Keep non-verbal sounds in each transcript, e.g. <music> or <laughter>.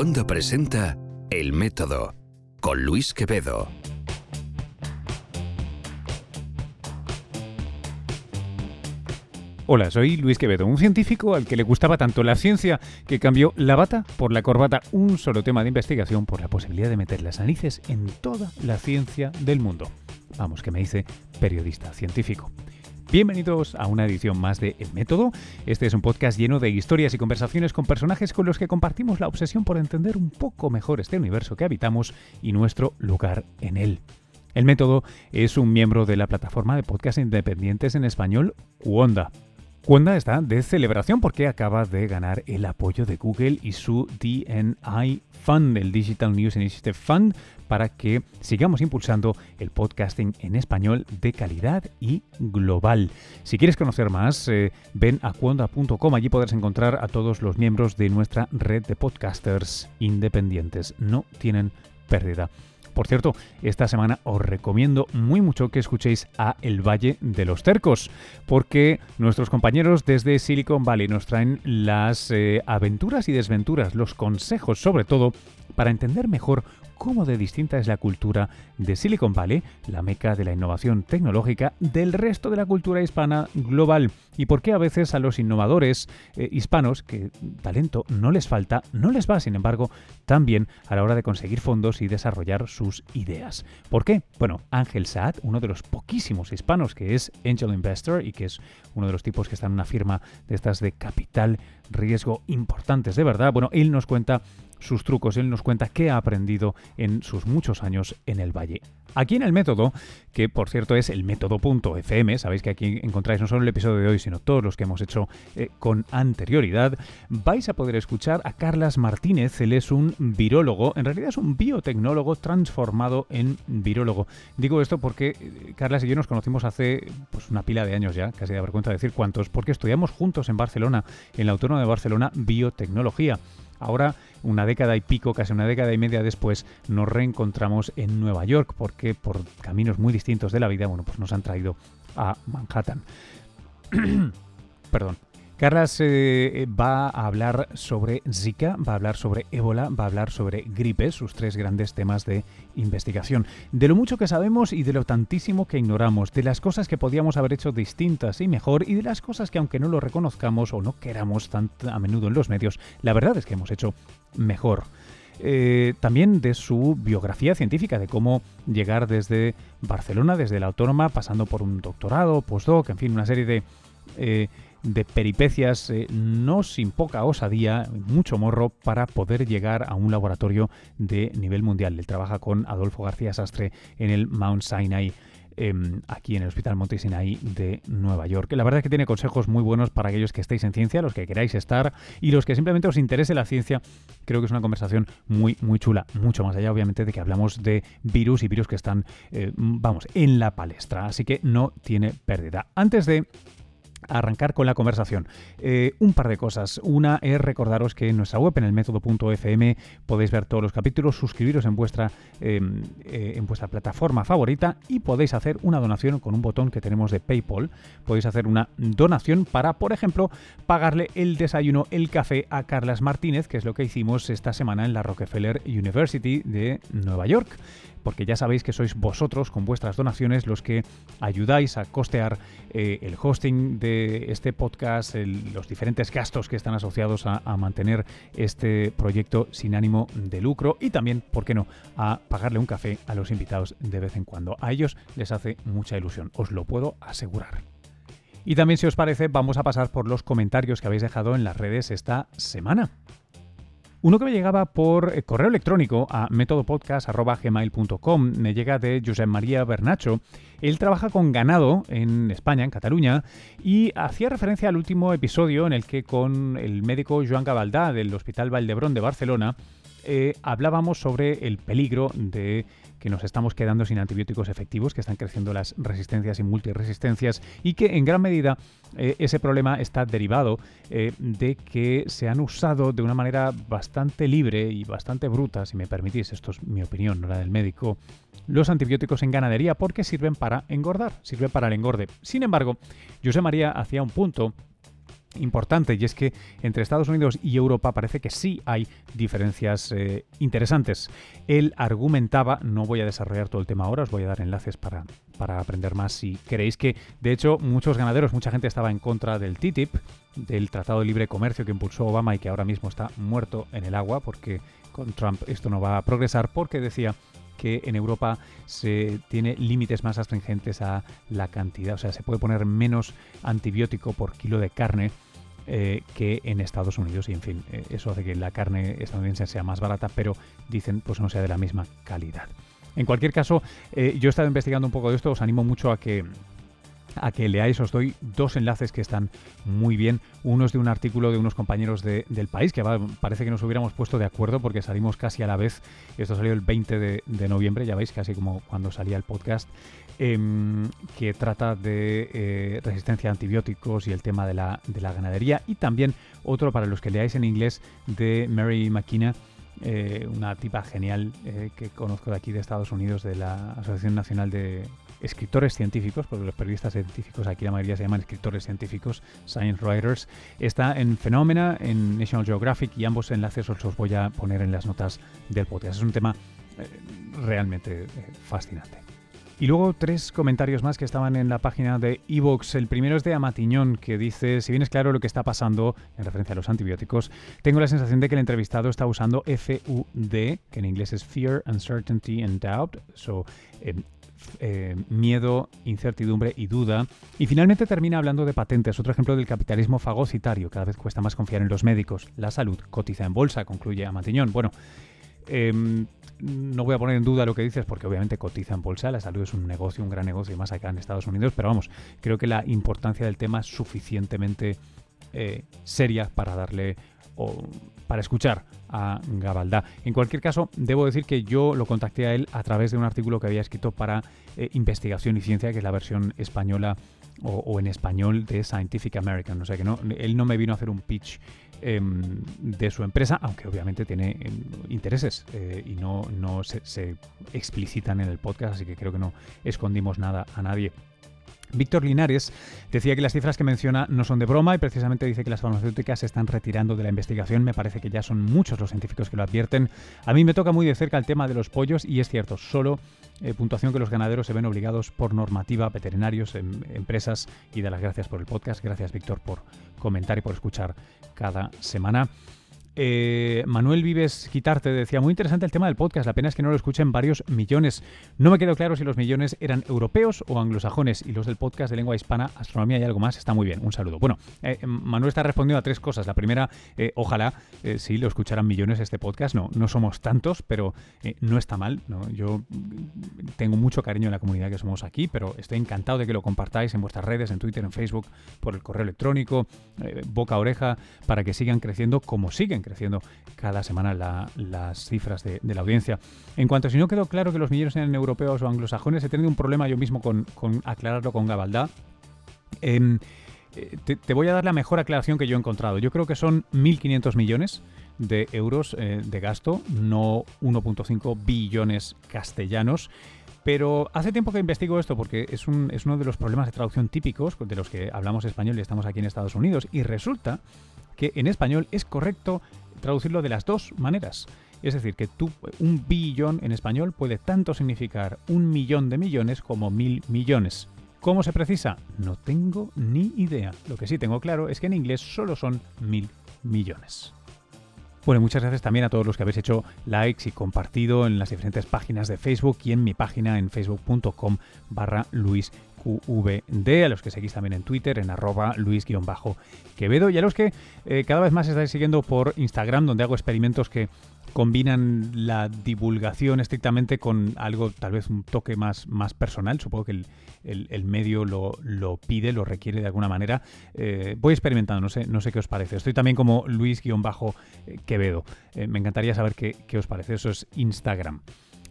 Cuonda presenta El Método con Luis Quevedo. Hola, soy Luis Quevedo, un científico al que le gustaba tanto la ciencia que cambió la bata por la corbata, un solo tema de investigación por la posibilidad de meter las narices en toda la ciencia del mundo. Vamos, que me dice periodista científico. Bienvenidos a una edición más de El Método. Este es un podcast lleno de historias y conversaciones con personajes con los que compartimos la obsesión por entender un poco mejor este universo que habitamos y nuestro lugar en él. El Método es un miembro de la plataforma de podcast independientes en español Wanda. Wanda está de celebración porque acaba de ganar el apoyo de Google y su DNI Fund, el Digital News Initiative Fund, para que sigamos impulsando el podcasting en español de calidad y global. Si quieres conocer más, eh, ven a cuonda.com, allí podrás encontrar a todos los miembros de nuestra red de podcasters independientes. No tienen pérdida. Por cierto, esta semana os recomiendo muy mucho que escuchéis a El Valle de los Tercos, porque nuestros compañeros desde Silicon Valley nos traen las eh, aventuras y desventuras, los consejos sobre todo, para entender mejor cómo de distinta es la cultura de Silicon Valley, la meca de la innovación tecnológica, del resto de la cultura hispana global y por qué a veces a los innovadores eh, hispanos, que talento no les falta, no les va, sin embargo, tan bien a la hora de conseguir fondos y desarrollar sus ideas. ¿Por qué? Bueno, Ángel Saad, uno de los poquísimos hispanos que es Angel Investor y que es uno de los tipos que está en una firma de estas de capital riesgo importantes de verdad, bueno, él nos cuenta sus trucos, él nos cuenta qué ha aprendido en sus muchos años en el Valle. Aquí en el método, que por cierto es el método.fm, sabéis que aquí encontráis no solo el episodio de hoy, sino todos los que hemos hecho eh, con anterioridad, vais a poder escuchar a Carlas Martínez, él es un virólogo, en realidad es un biotecnólogo transformado en virólogo. Digo esto porque eh, Carlas y yo nos conocimos hace pues, una pila de años ya, casi de vergüenza decir cuántos, porque estudiamos juntos en Barcelona, en la Autónoma de Barcelona, biotecnología. Ahora, una década y pico, casi una década y media después, nos reencontramos en Nueva York porque por caminos muy distintos de la vida, bueno, pues nos han traído a Manhattan. <clears throat> Perdón. Carlas eh, va a hablar sobre Zika, va a hablar sobre ébola, va a hablar sobre gripe, sus tres grandes temas de investigación. De lo mucho que sabemos y de lo tantísimo que ignoramos, de las cosas que podíamos haber hecho distintas y mejor y de las cosas que aunque no lo reconozcamos o no queramos tan a menudo en los medios, la verdad es que hemos hecho mejor. Eh, también de su biografía científica, de cómo llegar desde Barcelona, desde la autónoma, pasando por un doctorado, postdoc, en fin, una serie de eh, de peripecias eh, no sin poca osadía, mucho morro, para poder llegar a un laboratorio de nivel mundial. Él trabaja con Adolfo García Sastre en el Mount Sinai. Em, aquí en el Hospital Monte Sinai de Nueva York. La verdad es que tiene consejos muy buenos para aquellos que estéis en ciencia, los que queráis estar y los que simplemente os interese la ciencia. Creo que es una conversación muy, muy chula, mucho más allá obviamente de que hablamos de virus y virus que están, eh, vamos, en la palestra. Así que no tiene pérdida. Antes de arrancar con la conversación. Eh, un par de cosas. Una es recordaros que en nuestra web, en el método.fm, podéis ver todos los capítulos, suscribiros en vuestra, em, eh, en vuestra plataforma favorita y podéis hacer una donación con un botón que tenemos de PayPal. Podéis hacer una donación para, por ejemplo, pagarle el desayuno, el café a Carlas Martínez, que es lo que hicimos esta semana en la Rockefeller University de Nueva York porque ya sabéis que sois vosotros con vuestras donaciones los que ayudáis a costear eh, el hosting de este podcast, los diferentes gastos que están asociados a, a, mantener este proyecto sin ánimo de lucro y también, ¿por qué no?, a pagarle un café a los invitados de vez en cuando. A ellos les hace mucha ilusión, os lo puedo asegurar. Y también, si os parece, vamos a pasar por los comentarios que habéis dejado en las redes esta semana. Uno que me llegaba por eh, correo electrónico a métodopodcast.gmail.com me llega de Josep María Bernacho. Él trabaja con ganado en España, en Cataluña, y hacía referencia al último episodio en el que con el médico Joan Gabaldá del Hospital Valdebrón de Barcelona eh, hablábamos sobre el peligro de que nos estamos quedando sin antibióticos efectivos, que están creciendo las resistencias y multiresistencias y que en gran medida eh, ese problema está derivado eh, de que se han usado de una manera bastante libre y bastante bruta, si me permitís, esto es mi opinión, no la del médico, los antibióticos en ganadería porque sirven para engordar, sirven para el engorde. Sin embargo, José María hacía un punto importante y es que entre Estados Unidos y Europa parece que sí hay diferencias eh, interesantes. Él argumentaba, no voy a desarrollar todo el tema ahora, os voy a dar enlaces para, para aprender más si queréis que, de hecho, muchos ganaderos, mucha gente estaba en contra del TTIP, del Tratado de Libre Comercio que impulsó Obama y que ahora mismo está muerto en el agua porque con Trump esto no va a progresar porque decía que en Europa se tiene límites más astringentes a la cantidad, o sea, se puede poner menos antibiótico por kilo de carne eh, que en Estados Unidos y en fin, eh, eso hace que la carne estadounidense sea más barata, pero dicen pues no sea de la misma calidad. En cualquier caso, eh, yo he estado investigando un poco de esto, os animo mucho a que a que leáis. Os doy dos enlaces que están muy bien. Uno es de un artículo de unos compañeros del país, que parece que nos hubiéramos puesto de acuerdo porque salimos casi a la vez. Esto salió el 20 de, noviembre, ya veis, casi como cuando salía el podcast, em, que trata de eh, resistencia a antibióticos y el tema de la, de la ganadería. Y también otro para los que leáis en inglés de Mary McKenna. Eh, una tipa genial eh, que conozco de aquí de Estados Unidos, de la Asociación Nacional de escritores científicos, porque los periodistas científicos aquí la mayoría se llaman escritores científicos, science writers, está en Phenomena, en National Geographic y ambos enlaces os los voy a poner en las notas del podcast. Es un tema eh, realmente eh, fascinante. Y luego tres comentarios más que estaban en la página de Evox. El primero es de Amatiñón, que dice, si bien es claro lo que está pasando en referencia a los antibióticos, tengo la sensación de que el entrevistado está usando FUD, que en inglés es Fear, Uncertainty and Doubt. So, em, eh, miedo, incertidumbre y duda. Y finalmente termina hablando de patentes, otro ejemplo del capitalismo fagocitario. Cada vez cuesta más confiar en los médicos. La salud cotiza en bolsa, concluye Amatiñón. Bueno, em, no voy a poner en duda lo que dices porque obviamente cotiza en bolsa, la salud es un negocio, un gran negocio más acá en Estados Unidos, pero vamos, creo que la importancia del tema es suficientemente eh, seria para darle o para escuchar a Gabaldá. En cualquier caso, debo decir que yo lo contacté a él a través de un artículo que había escrito para eh, Investigación y Ciencia, que es la versión española o, en español de Scientific American. O sea que no, él no me vino a hacer un pitch em, de su empresa, aunque obviamente tiene em, intereses eh, y no, no se explicitan en el podcast, así que creo que no escondimos nada a nadie. Víctor Linares decía que las cifras que menciona no son de broma y precisamente dice que las farmacéuticas se están retirando de la investigación. Me parece que ya son muchos los científicos que lo advierten. A mí me toca muy de cerca el tema de los pollos y es cierto, solo eh, puntuación que los ganaderos se ven obligados por normativa, veterinarios, em, empresas y de las gracias por el podcast. Gracias Víctor por comentar y por escuchar cada semana. Eh, Manuel Vives Quitarte decía, muy interesante el tema del podcast, la pena es que no lo escuchen varios millones. No me quedó claro si los millones eran europeos o anglosajones y los del podcast de lengua hispana, astronomía y algo más, está muy bien. Un saludo. Bueno, eh, Manuel está respondiendo a tres cosas. La primera, eh, ojalá sí lo escucharan millones este podcast. No, no somos tantos, pero no está mal. Yo tengo mucho cariño en la comunidad que somos aquí, pero estoy encantado de que lo compartáis en vuestras redes, en Twitter, en Facebook, por el correo electrónico, boca a oreja, para que sigan creciendo como siguen creciendo cada semana las cifras de, la audiencia. En cuanto a si no quedó claro que los millones eran europeos o anglosajones, he tenido un problema yo mismo con, aclararlo con Gabaldá. Em, eh, te, voy a dar la mejor aclaración que yo he encontrado. Yo creo que son 1.500 millones de euros eh, de gasto, no 1.5 billones castellanos. Pero hace tiempo que investigo esto porque es, un, es uno de los problemas de traducción típicos de los que hablamos español y estamos aquí en Estados Unidos. Y resulta que en español es correcto traducirlo de las dos maneras. Es decir, que tú, un billón en español puede tanto significar un millón de millones como mil millones. ¿Cómo se precisa? No tengo ni idea. Lo que sí tengo claro es que en inglés solo son mil millones. Bueno, muchas gracias también a todos los que habéis hecho likes y compartido en las diferentes páginas de Facebook y en mi página en facebook.com barra Luis QVD, a los que seguís también en Twitter, en arroba luis-quevedo, y a los que eh, cada vez más estáis siguiendo por Instagram, donde hago experimentos que combinan la divulgación estrictamente con algo, tal vez un toque más, más personal. Supongo que el, medio lo, pide, lo requiere de alguna manera. Eh, voy experimentando, no sé, no sé qué os parece. Estoy también como Luis-Quevedo. Eh, me encantaría saber qué, qué os parece. Eso es Instagram.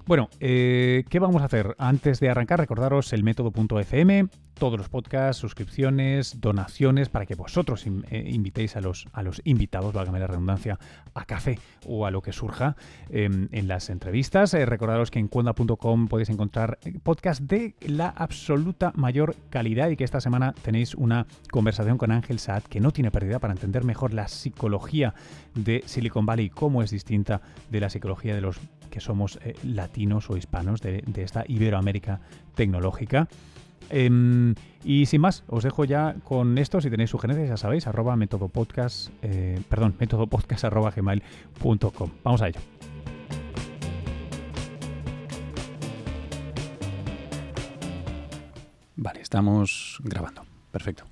Bueno, eh, ¿qué vamos a hacer? Antes de arrancar, recordaros el método.fm, todos los podcasts, suscripciones, donaciones, para que vosotros eh, invitéis a los, a los invitados, válgame la redundancia, a café o a lo que surja em, en las entrevistas. Eh, recordaros que en cuenda.com podéis encontrar podcasts de la absoluta mayor calidad y que esta semana tenéis una conversación con Ángel Saad que no tiene pérdida para entender mejor la psicología de Silicon Valley y cómo es distinta de la psicología de los que somos eh, latinos o hispanos de, esta Iberoamérica tecnológica. Em, y sin más, os dejo ya con esto. Si tenéis sugerencias, ya sabéis, arroba metodopodcast, eh, perdón, <laughs> metodopodcast arroba gmail.com. Vamos a ello. Vale, estamos grabando. Perfecto.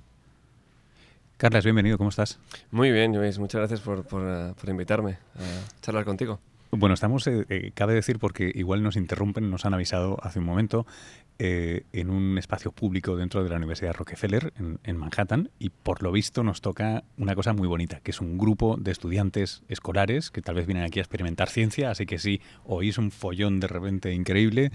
Carlas, bienvenido, ¿cómo estás? Muy bien, Luis, muchas gracias por, por, eh, por invitarme a charlar contigo. Bueno, estamos, eh, eh, cabe decir, porque igual nos interrumpen, nos han avisado hace un momento, eh, en un espacio público dentro de la Universidad Rockefeller, en, Manhattan, y por lo visto nos toca una cosa muy bonita, que es un grupo de estudiantes escolares que tal vez vienen aquí a experimentar ciencia, así que si oís un follón de repente increíble,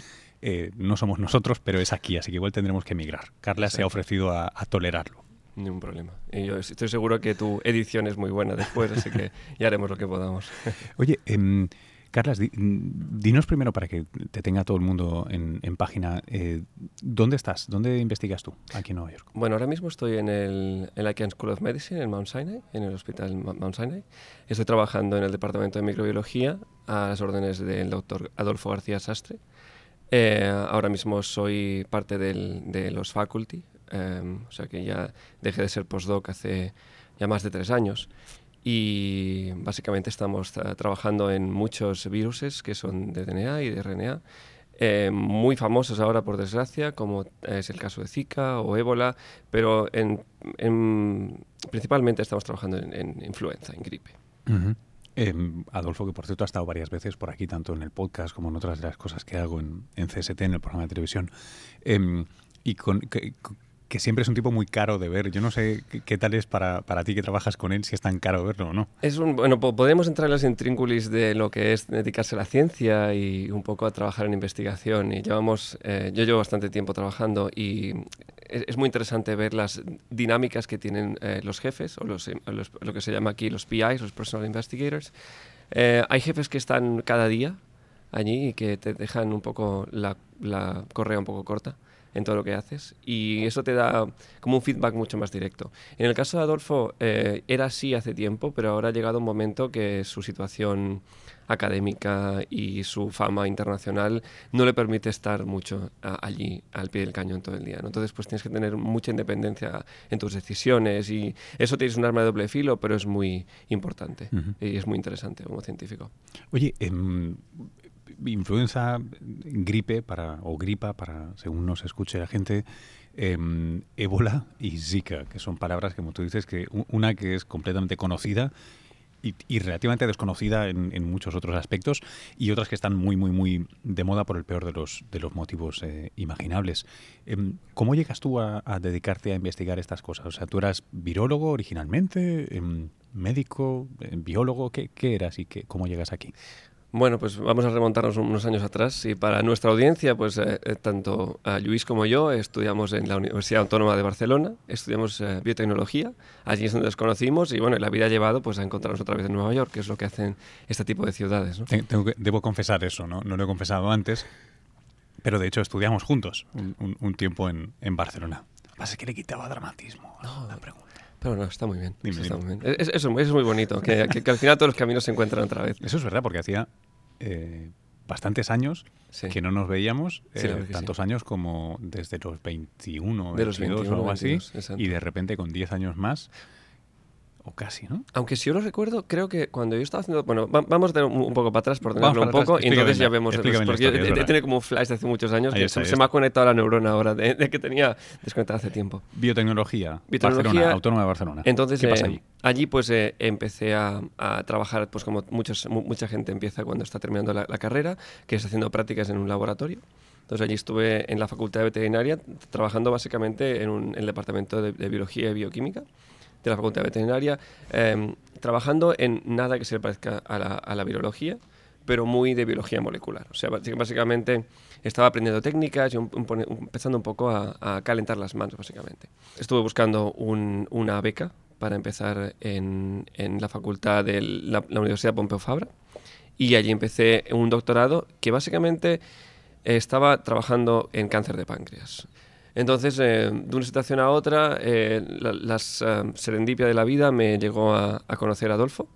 no somos nosotros, pero es aquí, así que igual tendremos que emigrar. Carla se ha ofrecido a, a tolerarlo. Ningún problema. Y yo estoy seguro que tu edición es muy buena después, así que ya haremos lo que podamos. <laughs> Oye, eh, Carlas, dinos primero para que te tenga todo el mundo en, página, eh, ¿dónde estás? ¿Dónde investigas tú aquí en Nueva York? Bueno, ahora mismo estoy en, el, en la School of Medicine en Mount Sinai, en el hospital Mount Sinai. Estoy trabajando en el departamento de microbiología a las órdenes del doctor Adolfo García Sastre. Eh, ahora mismo soy parte del, de los faculty, Em, o sea que ya dejé de ser postdoc hace ya más de tres años. Y básicamente estamos trabajando en muchos virus que son de DNA y de RNA, em, muy famosos ahora por desgracia, como es el caso de Zika o ébola, pero en, principalmente estamos trabajando en, influenza, en gripe. Em, Adolfo, que por cierto ha estado varias veces por aquí, tanto en el podcast como en otras de las cosas que hago en, CST, en el programa de televisión. y con, que siempre es un tipo muy caro de ver. Yo no sé qué, tal es para, para, ti que trabajas con él, si es tan caro verlo o no. Es un, bueno, podemos entrar en las intrínculis de lo que es dedicarse a la ciencia y un poco a trabajar en investigación. Y llevamos, eh, yo llevo bastante tiempo trabajando y es, muy interesante ver las dinámicas que tienen eh, los jefes o los, lo que se llama aquí los PIs, los Personal Investigators. Eh, hay jefes que están cada día allí y que te dejan un poco la, la correa un poco corta en todo lo que haces y eso te da como un feedback mucho más directo. En el caso de Adolfo eh, era así hace tiempo, pero ahora ha llegado un momento que su situación académica y su fama internacional no le permite estar mucho allí al pie del cañón todo el día. Entonces pues tienes que tener mucha independencia en tus decisiones y eso tienes un arma de doble filo, pero es muy importante y es muy interesante como científico. Oye, em, influenza, gripe para, o gripa, para según nos escuche la gente, eh, ébola y zika, que son palabras, como tú dices, que una que es completamente conocida y, relativamente desconocida en, muchos otros aspectos y otras que están muy, muy, muy de moda por el peor de los, de los motivos eh, imaginables. Em, ¿Cómo llegas tú a, dedicarte a investigar estas cosas? O sea, ¿tú eras virólogo originalmente? Em, ¿Médico? Em, ¿Biólogo? ¿Qué, ¿Qué, eras y qué, cómo llegas aquí? Bueno, pues vamos a remontarnos unos años atrás y para nuestra audiencia, pues eh, eh, tanto a Luis como yo estudiamos en la Universidad Autónoma de Barcelona, estudiamos eh, biotecnología, allí es donde nos conocimos y bueno, la vida ha llevado pues a encontrarnos otra vez en Nueva York, que es lo que hacen este tipo de ciudades. debo confesar eso, ¿no? No lo he confesado antes, pero de hecho estudiamos juntos un, tiempo en, Barcelona. Lo que le quitaba dramatismo a la pregunta. Pero no, está muy bien. Es, eso, es muy bonito, que, al final todos los caminos se encuentran otra vez. Eso es verdad, porque hacía eh, bastantes años que no nos veíamos, eh, tantos años como desde los 21, de los 22 o algo así, y de repente con 10 años más o casi, ¿no? Aunque si yo lo recuerdo, creo que cuando yo estaba haciendo... Bueno, vamos a tener un, poco para atrás por tenerlo un poco y entonces ya vemos... porque he tenido como un flash de hace muchos años que se, me ha conectado la neurona ahora de, que tenía desconectada hace tiempo. Biotecnología, Biotecnología Autónoma de Barcelona. Entonces, ¿Qué pasa eh, allí? allí pues eh, empecé a, trabajar pues como muchos, mucha gente empieza cuando está terminando la, carrera, que es haciendo prácticas en un laboratorio. Entonces allí estuve en la Facultad de Veterinaria trabajando básicamente en, un, el departamento de, de Biología y Bioquímica de la Facultad Veterinaria, em, trabajando en nada que se parezca a la, la virología, pero muy de biología molecular. O sea, básicamente estaba aprendiendo técnicas y empezando un poco a, calentar las manos, básicamente. Estuve buscando una beca para empezar en, la facultad de la, Universidad Pompeu Fabra y allí empecé un doctorado que básicamente estaba trabajando en cáncer de páncreas. Entonces, eh, de una situación a otra, eh, la, eh, serendipia de la vida me llegó a, conocer a Adolfo.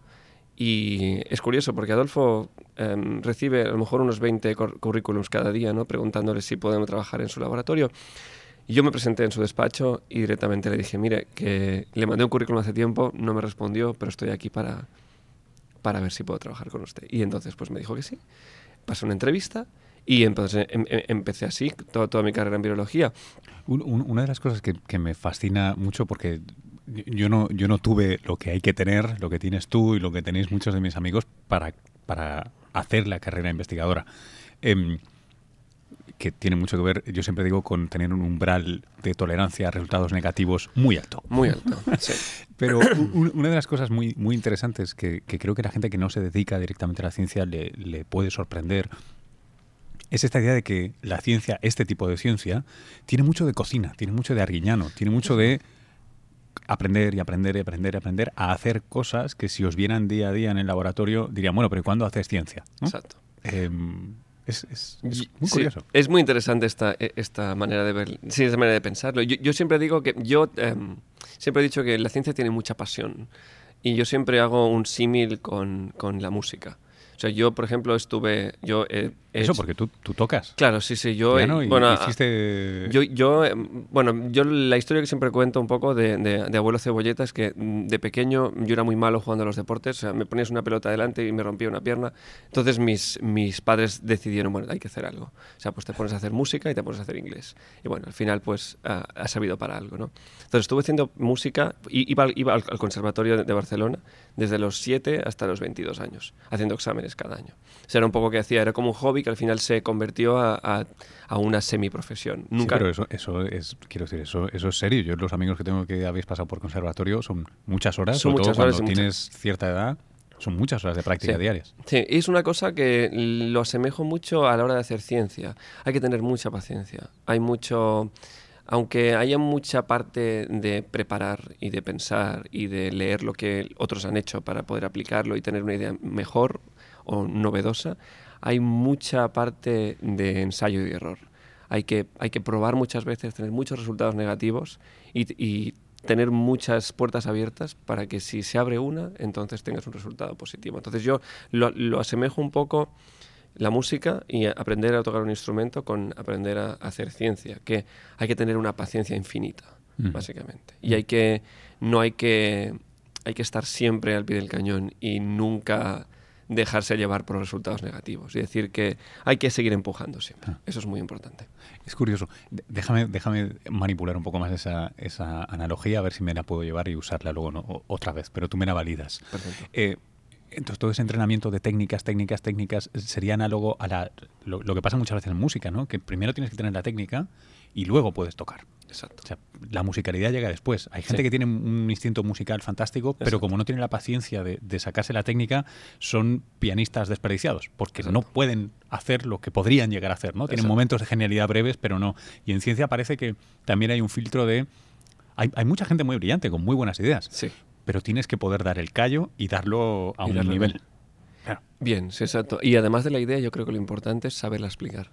Y es curioso porque Adolfo recibe a lo mejor unos 20 currículums cada día, ¿no? preguntándole si podemos trabajar en su laboratorio. Y yo me presenté en su despacho y directamente le dije, mire, que le mandé un currículum hace tiempo, no me respondió, pero estoy aquí para, para ver si puedo trabajar con usted. Y entonces pues me dijo que sí. Pasó una entrevista y entonces em, em, empecé así toda, mi carrera en biología. una de las cosas que, me fascina mucho porque yo no, yo no tuve lo que hay que tener, lo que tienes tú y lo que tenéis muchos de mis amigos para, para hacer la carrera investigadora. Em, que tiene mucho que ver, yo siempre digo, con tener un umbral de tolerancia a resultados negativos muy alto. Muy alto, <laughs> sí. Pero una de las cosas muy, muy interesantes que, creo que la gente que no se dedica directamente a la ciencia le, le puede sorprender es esta idea de que la ciencia, este tipo de ciencia, tiene mucho de cocina, tiene mucho de arguiñano, tiene mucho de aprender y aprender y aprender y aprender a hacer cosas que si os vieran día a día en el laboratorio dirían, bueno, pero ¿cuándo haces ciencia? Exacto. Em, es, muy curioso. es muy interesante esta, e, esta manera de ver, sí, esta manera de pensarlo. Yo, siempre digo que yo em, siempre he dicho que la ciencia tiene mucha pasión y yo siempre hago un símil con, con la música. O sea, yo, por ejemplo, estuve... Yo, Eso, porque tú, tú, tocas. Claro, sí, sí. Yo, bueno, hiciste... yo, yo, eh, bueno, yo la historia que siempre cuento un poco de, de, Abuelo Cebolleta es que mm, de pequeño yo era muy malo jugando a los deportes. O sea, me ponías una pelota delante y me rompía una pierna. Entonces mis, mis padres decidieron, bueno, hay que hacer algo. O sea, pues te pones a hacer música y te pones a hacer inglés. Y bueno, al final pues ha, ha servido para algo, ¿no? Entonces estuve haciendo música, iba, iba al, al Conservatorio de Barcelona desde los 7 hasta los 22 años, haciendo exámenes cada año. O sea, era un poco que hacía, era como un hobby que al final se convirtió a, a, a una semiprofesión. Nunca... Sí, pero eso, eso es, quiero decir, eso, eso es serio. Yo los amigos que tengo que habéis pasado por conservatorio son muchas horas, son muchas horas cuando tienes cierta edad. Son muchas horas de práctica diarias. Sí, y es una cosa que lo asemejo mucho a la hora de hacer ciencia. Hay que tener mucha paciencia. Hay mucho aunque haya mucha parte de preparar y de pensar y de leer lo que otros han hecho para poder aplicarlo y tener una idea mejor o novedosa, hay mucha parte de ensayo y error. Hay que, hay que probar muchas veces, tener muchos resultados negativos y, tener muchas puertas abiertas para que si se abre una, entonces tengas un resultado positivo. Entonces yo lo, lo asemejo un poco la música y aprender a tocar un instrumento con aprender a, hacer ciencia, que hay que tener una paciencia infinita, mm. básicamente. Y hay que, no hay que, hay que estar siempre al pie del cañón y nunca dejarse llevar por los resultados negativos. Y decir que hay que seguir empujando siempre. Ah. Eso es muy importante. Es curioso. Déjame, déjame manipular un poco más esa, esa analogía, a ver si me la puedo llevar y usarla luego otra vez, pero tú me la validas. Perfecto. Eh, entonces todo ese entrenamiento de técnicas, técnicas, técnicas sería análogo a la, lo, que pasa muchas veces en música, ¿no? Que primero tienes que tener la técnica y luego puedes tocar. Exacto. O sea, la musicalidad llega después. Hay gente que tiene un instinto musical fantástico, pero como no tiene la paciencia de, sacarse la técnica, son pianistas desperdiciados, porque no pueden hacer lo que podrían llegar a hacer, ¿no? Tienen momentos de genialidad breves, pero no. Y en ciencia parece que también hay un filtro de... Hay, hay, mucha gente muy brillante, con muy buenas ideas. Sí pero tienes que poder dar el callo y darlo a un nivel. Bien, sí, exacto. Y además de la idea, yo creo que lo importante es saberla explicar.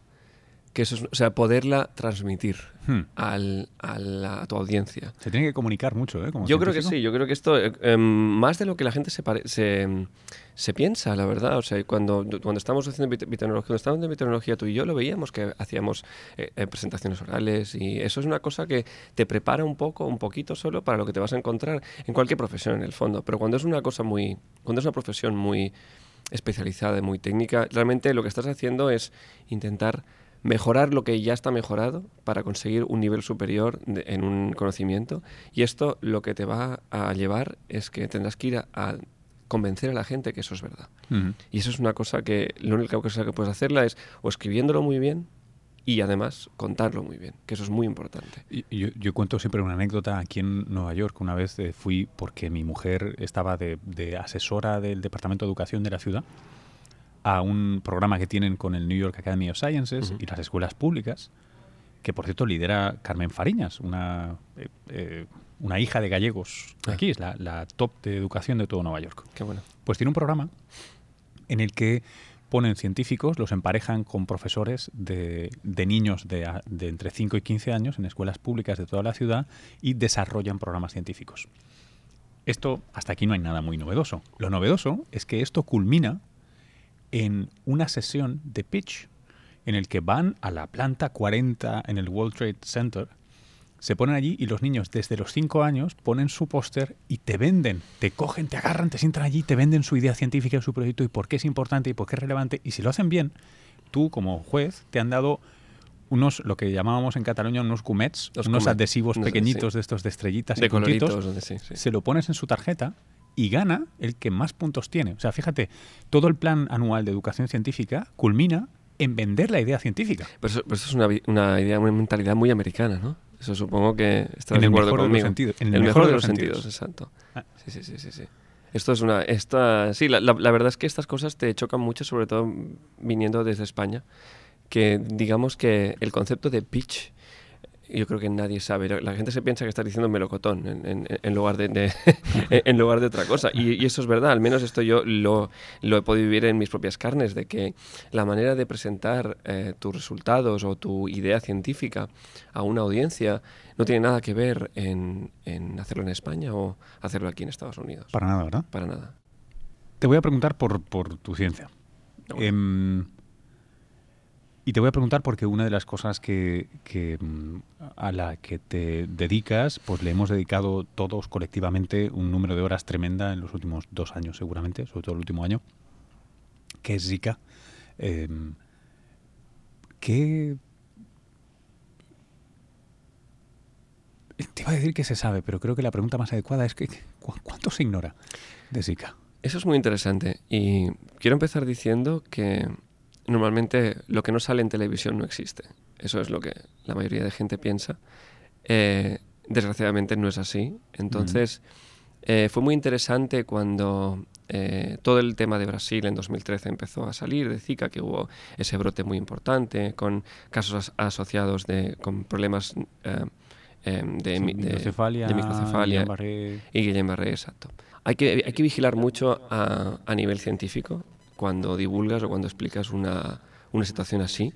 Que eso es, o sea, poderla transmitir hmm. al, a, la, a, tu audiencia. Se tiene que comunicar mucho, ¿eh? yo creo que sí, yo creo que esto, eh, em, más de lo que la gente se, se, se, piensa, la verdad. O sea, cuando, cuando estamos haciendo bitecnología, cuando estábamos en tú y yo lo veíamos que hacíamos eh, eh, presentaciones orales y eso es una cosa que te prepara un poco, un poquito solo para lo que te vas a encontrar en cualquier profesión, en el fondo. Pero cuando es una cosa muy, cuando es una profesión muy especializada y muy técnica, realmente lo que estás haciendo es intentar mejorar lo que ya está mejorado para conseguir un nivel superior en un conocimiento. Y esto lo que te va a llevar es que tendrás que ir a, convencer a la gente que eso es verdad. Y eso es una cosa que, la única cosa que puedes hacerla es o escribiéndolo muy bien y además contarlo muy bien, que eso es muy importante. yo, yo, cuento siempre una anécdota aquí en Nueva York. Una vez eh, fui porque mi mujer estaba de, de asesora del Departamento de Educación de la ciudad a un programa que tienen con el New York Academy of Sciences y las escuelas públicas, que por cierto lidera Carmen Fariñas, una, eh, eh, una hija de gallegos Ah. aquí, es la, la top de educación de todo Nueva York. Qué bueno. Pues tiene un programa en el que ponen científicos, los emparejan con profesores de, de niños de, de entre 5 y 15 años en escuelas públicas de toda la ciudad y desarrollan programas científicos. Esto, hasta aquí no hay nada muy novedoso. Lo novedoso es que esto culmina en una sesión de pitch en el que van a la planta 40 en el World Trade Center, se ponen allí y los niños desde los 5 años ponen su póster y te venden, te cogen, te agarran, te sientan allí, te venden su idea científica, su proyecto y por qué es importante y por qué es relevante. Y si lo hacen bien, tú como juez te han dado unos, lo que llamábamos en Cataluña, unos cumets, Los unos adhesivos no sé, pequeñitos sí. de estos de estrellitas De y coloritos, donde sí, sí. se lo pones en su tarjeta y gana el que más puntos tiene. O sea, fíjate, todo el plan anual de educación científica culmina en vender la idea científica. Pero eso, pero eso es una, una idea, una mentalidad muy americana, ¿no? Eso supongo que estás En de el acuerdo mejor de los conmigo. sentidos, en el mejor de los sentidos. sentidos, exacto. Ah. Sí, sí, sí, sí, sí. Esto es una... Esta, sí, la, la- la verdad es que estas cosas te chocan mucho, sobre todo viniendo desde España, que digamos que el concepto de pitch yo creo que nadie sabe. La gente se piensa que estás diciendo melocotón en, en- en lugar, de, de- <laughs> en lugar de otra cosa. Y, y eso es verdad, al menos esto yo lo, lo he podido vivir en mis propias carnes, de que la manera de presentar eh, tus resultados o tu idea científica a una audiencia no tiene nada que ver en, en hacerlo en España o hacerlo aquí en Estados Unidos. Para nada, ¿verdad? Para nada. Te voy a preguntar por, por tu ciencia. Em, y te voy a preguntar porque una de las cosas que, mm, a la que te dedicas, pues le hemos dedicado todos colectivamente un número de horas tremenda en los últimos dos años, seguramente, sobre todo el último año, que es Zika. Em, ¿Qué Te iba a decir que se sabe, pero creo que la pregunta más adecuada es que ¿cu- ¿cuánto se ignora de Zika? Eso es muy interesante y quiero empezar diciendo que normalmente lo que no sale en televisión no existe. Eso es lo que la mayoría de gente piensa. Eh, desgraciadamente no es así. Entonces eh, fue muy interesante cuando eh, todo el tema de Brasil en 2013 empezó a salir de Zika, que hubo ese brote muy importante con casos as- asociados de, con problemas eh, de, mi- de- microcefalia, de microcefalia Guillain-Barré. y Guillain-Barré, exacto. Hay que, hay que vigilar mucho a, a nivel científico cuando divulgas o cuando explicas una, una situación así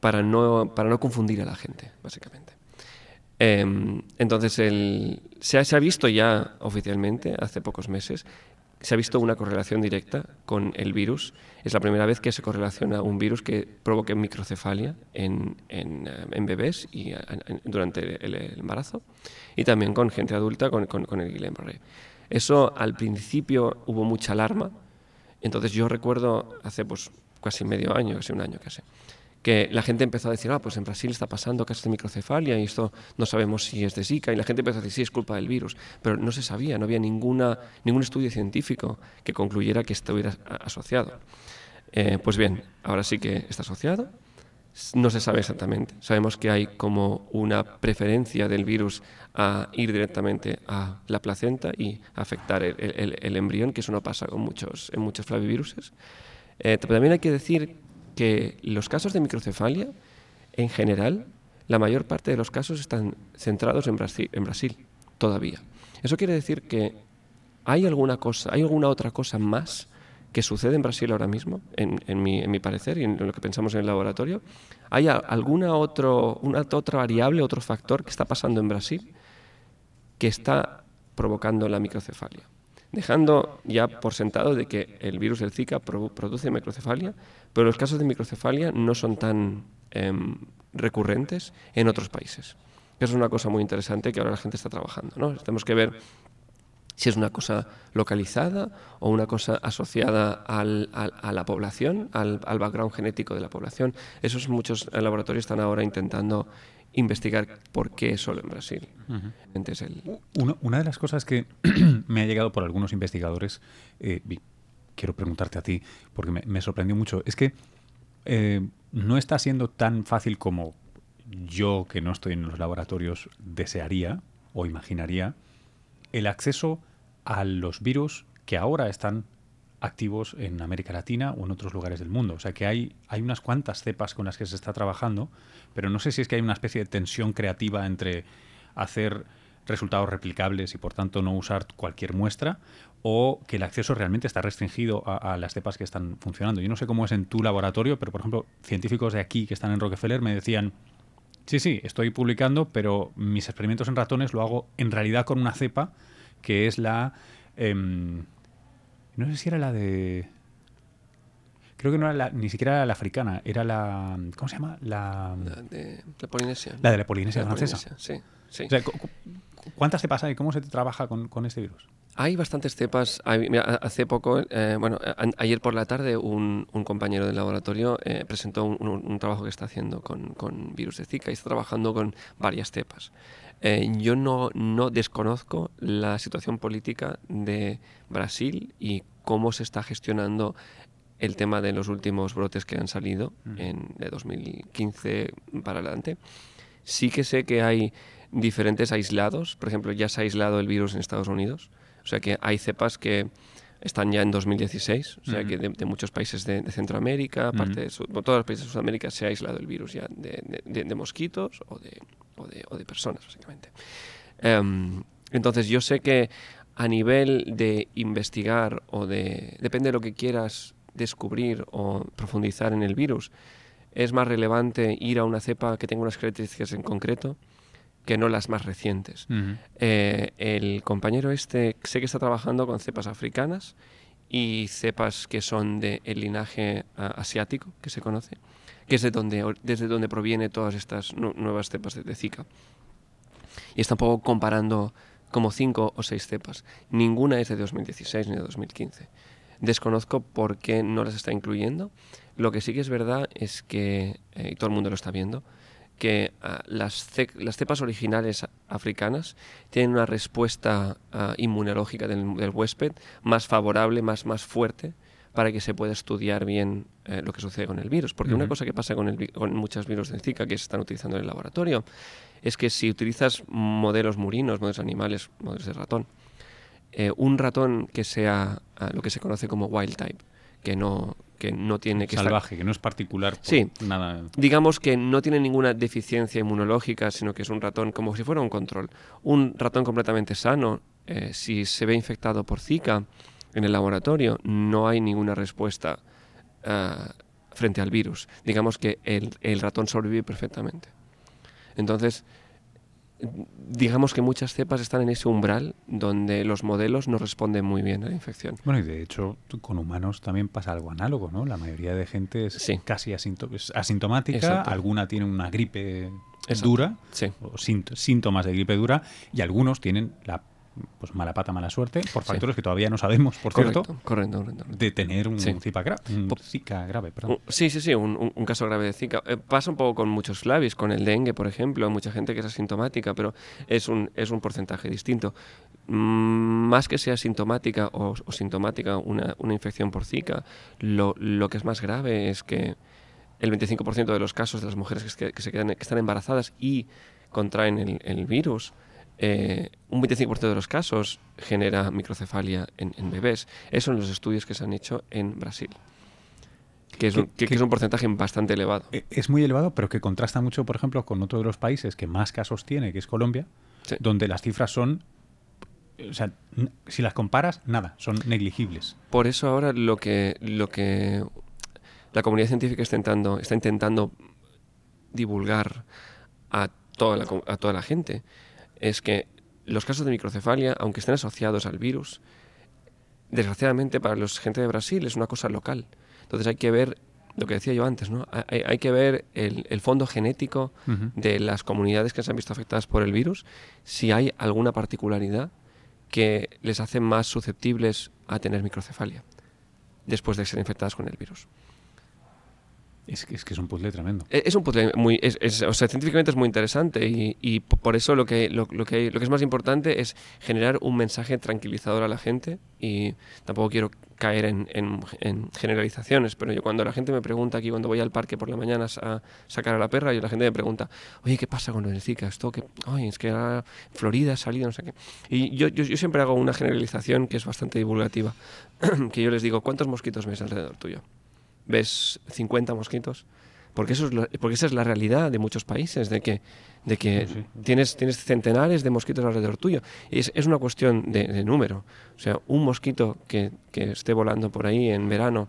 para no, para no confundir a la gente, básicamente. Em, entonces, el- se, ha, se ha visto ya oficialmente, hace pocos meses, se ha visto una correlación directa con el virus. Es la primera vez que se correlaciona un virus que provoque microcefalia en, en, eh, en bebés y eh, en- durante el, el embarazo y también con gente adulta con, con, con el Guillain-Barré. Eso al principio hubo mucha alarma. Entonces yo recuerdo hace pues casi medio año, casi un año casi, que la gente empezó a decir, ah, pues en Brasil está pasando casos de microcefalia y esto no sabemos si es de Zika. Y la gente empezó a decir, sí, es culpa del virus. Pero no se sabía, no había ninguna, ningún estudio científico que concluyera que estuviera asociado. Eh, pues bien, ahora sí que está asociado. No se sabe exactamente. Sabemos que hay como una preferencia del virus a ir directamente a la placenta y afectar el, el- embrión, que eso no pasa con muchos, en muchos flaviviruses. Eh, también hay que decir que los casos de microcefalia, en general, la mayor parte de los casos están centrados en Brasil, en Brasil todavía. Eso quiere decir que hay alguna cosa, hay alguna otra cosa más que sucede en Brasil ahora mismo, en, en mi, parecer y en lo que pensamos en el laboratorio. ¿Hay alguna otro, una otra variable, otro factor que está pasando en Brasil que está provocando la microcefalia? Dejando ya por sentado de que el virus del Zika pro- produce microcefalia, pero los casos de microcefalia no son tan em, recurrentes en otros países. Eso es una cosa muy interesante que ahora la gente está trabajando. ¿no? Tenemos que ver si es una cosa localizada o una cosa asociada al- al- a la población, al, al background genético de la población. Esos muchos eh, laboratorios están ahora intentando investigar por qué solo en Brasil. Entonces, el- Una, una de las cosas que <clears throat> me ha llegado por algunos investigadores, eh, y quiero preguntarte a ti, porque me, me sorprendió mucho, es que eh, no está siendo tan fácil como yo, que no estoy en los laboratorios, desearía o imaginaría el acceso a los virus que ahora están activos en América Latina o en otros lugares del mundo. O sea que hay, hay unas cuantas cepas con las que se está trabajando, pero no sé si es que hay una especie de tensión creativa entre hacer resultados replicables y por tanto no usar cualquier muestra o que el acceso realmente está restringido a, las cepas que están funcionando. Yo no sé cómo es en tu laboratorio, pero por ejemplo, científicos de aquí que están en Rockefeller me decían, sí, sí, estoy publicando, pero mis experimentos en ratones lo hago en realidad con una cepa que es la... Em, no sé si era la de... Creo que no era ni siquiera la africana, era la... ¿Cómo se llama? La, de la Polinesia. La de la Polinesia francesa. sí, sí. ¿Cuántas cepas hay? ¿Cómo se trabaja con, con este virus? Hay bastantes cepas. hace poco, eh, bueno, ayer por la tarde, un, compañero del laboratorio eh, presentó un, trabajo que está haciendo con, virus de Zika y está trabajando con varias cepas. Eh, yo no, no desconozco la situación política de Brasil y cómo se está gestionando el tema de los últimos brotes que han salido en, de 2015 para adelante. Sí que sé que hay diferentes aislados. Por ejemplo, ya se ha aislado el virus en Estados Unidos. O sea que hay cepas que están ya en 2016, o sea que de, muchos países de, Centroamérica, parte de todos los países de Sudamérica se ha aislado el virus ya de, mosquitos o de, o de, personas, básicamente. Em, entonces yo sé que a nivel de investigar o de... depende de lo que quieras descubrir o profundizar en el virus, es más relevante ir a una cepa que tenga unas características en concreto que no las más recientes. Eh, el compañero este sé que está trabajando con cepas africanas y cepas que son del linaje ah, asiático, que se conoce, que es de donde, desde donde proviene todas estas nuevas cepas de, Zika. Y está un poco comparando como cinco o seis cepas. Ninguna es de 2016 ni de 2015. Desconozco por qué no las está incluyendo. Lo que sí que es verdad es que, eh, y todo el mundo lo está viendo, que ah, las, las, cepas originales africanas tienen una respuesta ah, inmunológica del, huésped más favorable, más, más fuerte, para que se pueda estudiar bien eh, lo que sucede con el virus. Porque una cosa que pasa con, el, con muchos virus de Zika que se están utilizando en el laboratorio es que si utilizas modelos murinos, modelos animales, modelos de ratón, eh, un ratón que sea ah, lo que se conoce como wild type, que no, que no tiene que salvaje, que no es particular sí, nada. Digamos que no tiene ninguna deficiencia inmunológica, sino que es un ratón como si fuera un control. Un ratón completamente sano, eh, si se ve infectado por Zika en el laboratorio, no hay ninguna respuesta eh, frente al virus. Digamos que el, el ratón sobrevive perfectamente. Entonces, digamos que muchas cepas están en ese umbral donde los modelos no responden muy bien a la infección. Bueno, y de hecho con humanos también pasa algo análogo, ¿no? La mayoría de gente es casi asintomática, alguna tiene una gripe dura, o síntomas de gripe dura, y algunos tienen la pues mala pata, mala suerte, por factores que todavía no sabemos, por cierto, correcto, de tener un, Zika, grave. Perdón. Sí, sí, sí, un, caso grave de Zika. Eh, pasa un poco con muchos labios, con el dengue, por ejemplo, mucha gente que es asintomática, pero es un, es un porcentaje distinto. Mm, más que sea sintomática o, sintomática una, una, infección por Zika, lo, lo, que es más grave es que el 25% de los casos de las mujeres que, se quedan, que están embarazadas y contraen el, el virus, eh, un 25% de los casos genera microcefalia en, bebés. Esos son los estudios que se han hecho en Brasil. Que es, un, que, es un porcentaje bastante elevado. E, es muy elevado, pero que contrasta mucho, por ejemplo, con otro de los países que más casos tiene, que es Colombia, donde las cifras son o sea, si las comparas, nada, son negligibles. Por eso ahora lo que, lo que la comunidad científica está intentando, está intentando divulgar a toda la, a toda la gente es que los casos de microcefalia, aunque estén asociados al virus, desgraciadamente para la gente de Brasil es una cosa local. Entonces hay que ver lo que decía yo antes, ¿no? Hay, que ver el, fondo genético de las comunidades que se han visto afectadas por el virus, si hay alguna particularidad que les hace más susceptibles a tener microcefalia después de ser infectadas con el virus. Es que, es que es un puzzle tremendo. E, Es un puzzle muy, es, es- o sea, científicamente es muy interesante y, y por eso lo que, lo, lo que, lo que es más importante es generar un mensaje tranquilizador a la gente y tampoco quiero caer en, en- en generalizaciones, pero yo cuando la gente me pregunta aquí, cuando voy al parque por la mañana a sacar a la perra, y la gente me pregunta, oye, ¿qué pasa con el Zika? Esto que, oye, es que Florida ha salido, no sé qué. Y yo, yo, yo siempre hago una generalización que es bastante divulgativa, <clears throat> que yo les digo, ¿cuántos mosquitos ves alrededor tuyo? Ves 50 mosquitos. Porque, eso es lo- porque esa es la realidad de muchos países, de que, de que Sí, sí. Tienes, tienes centenares de mosquitos alrededor tuyo. Es, es una cuestión de, de número. O sea, un mosquito que, que esté volando por ahí en verano,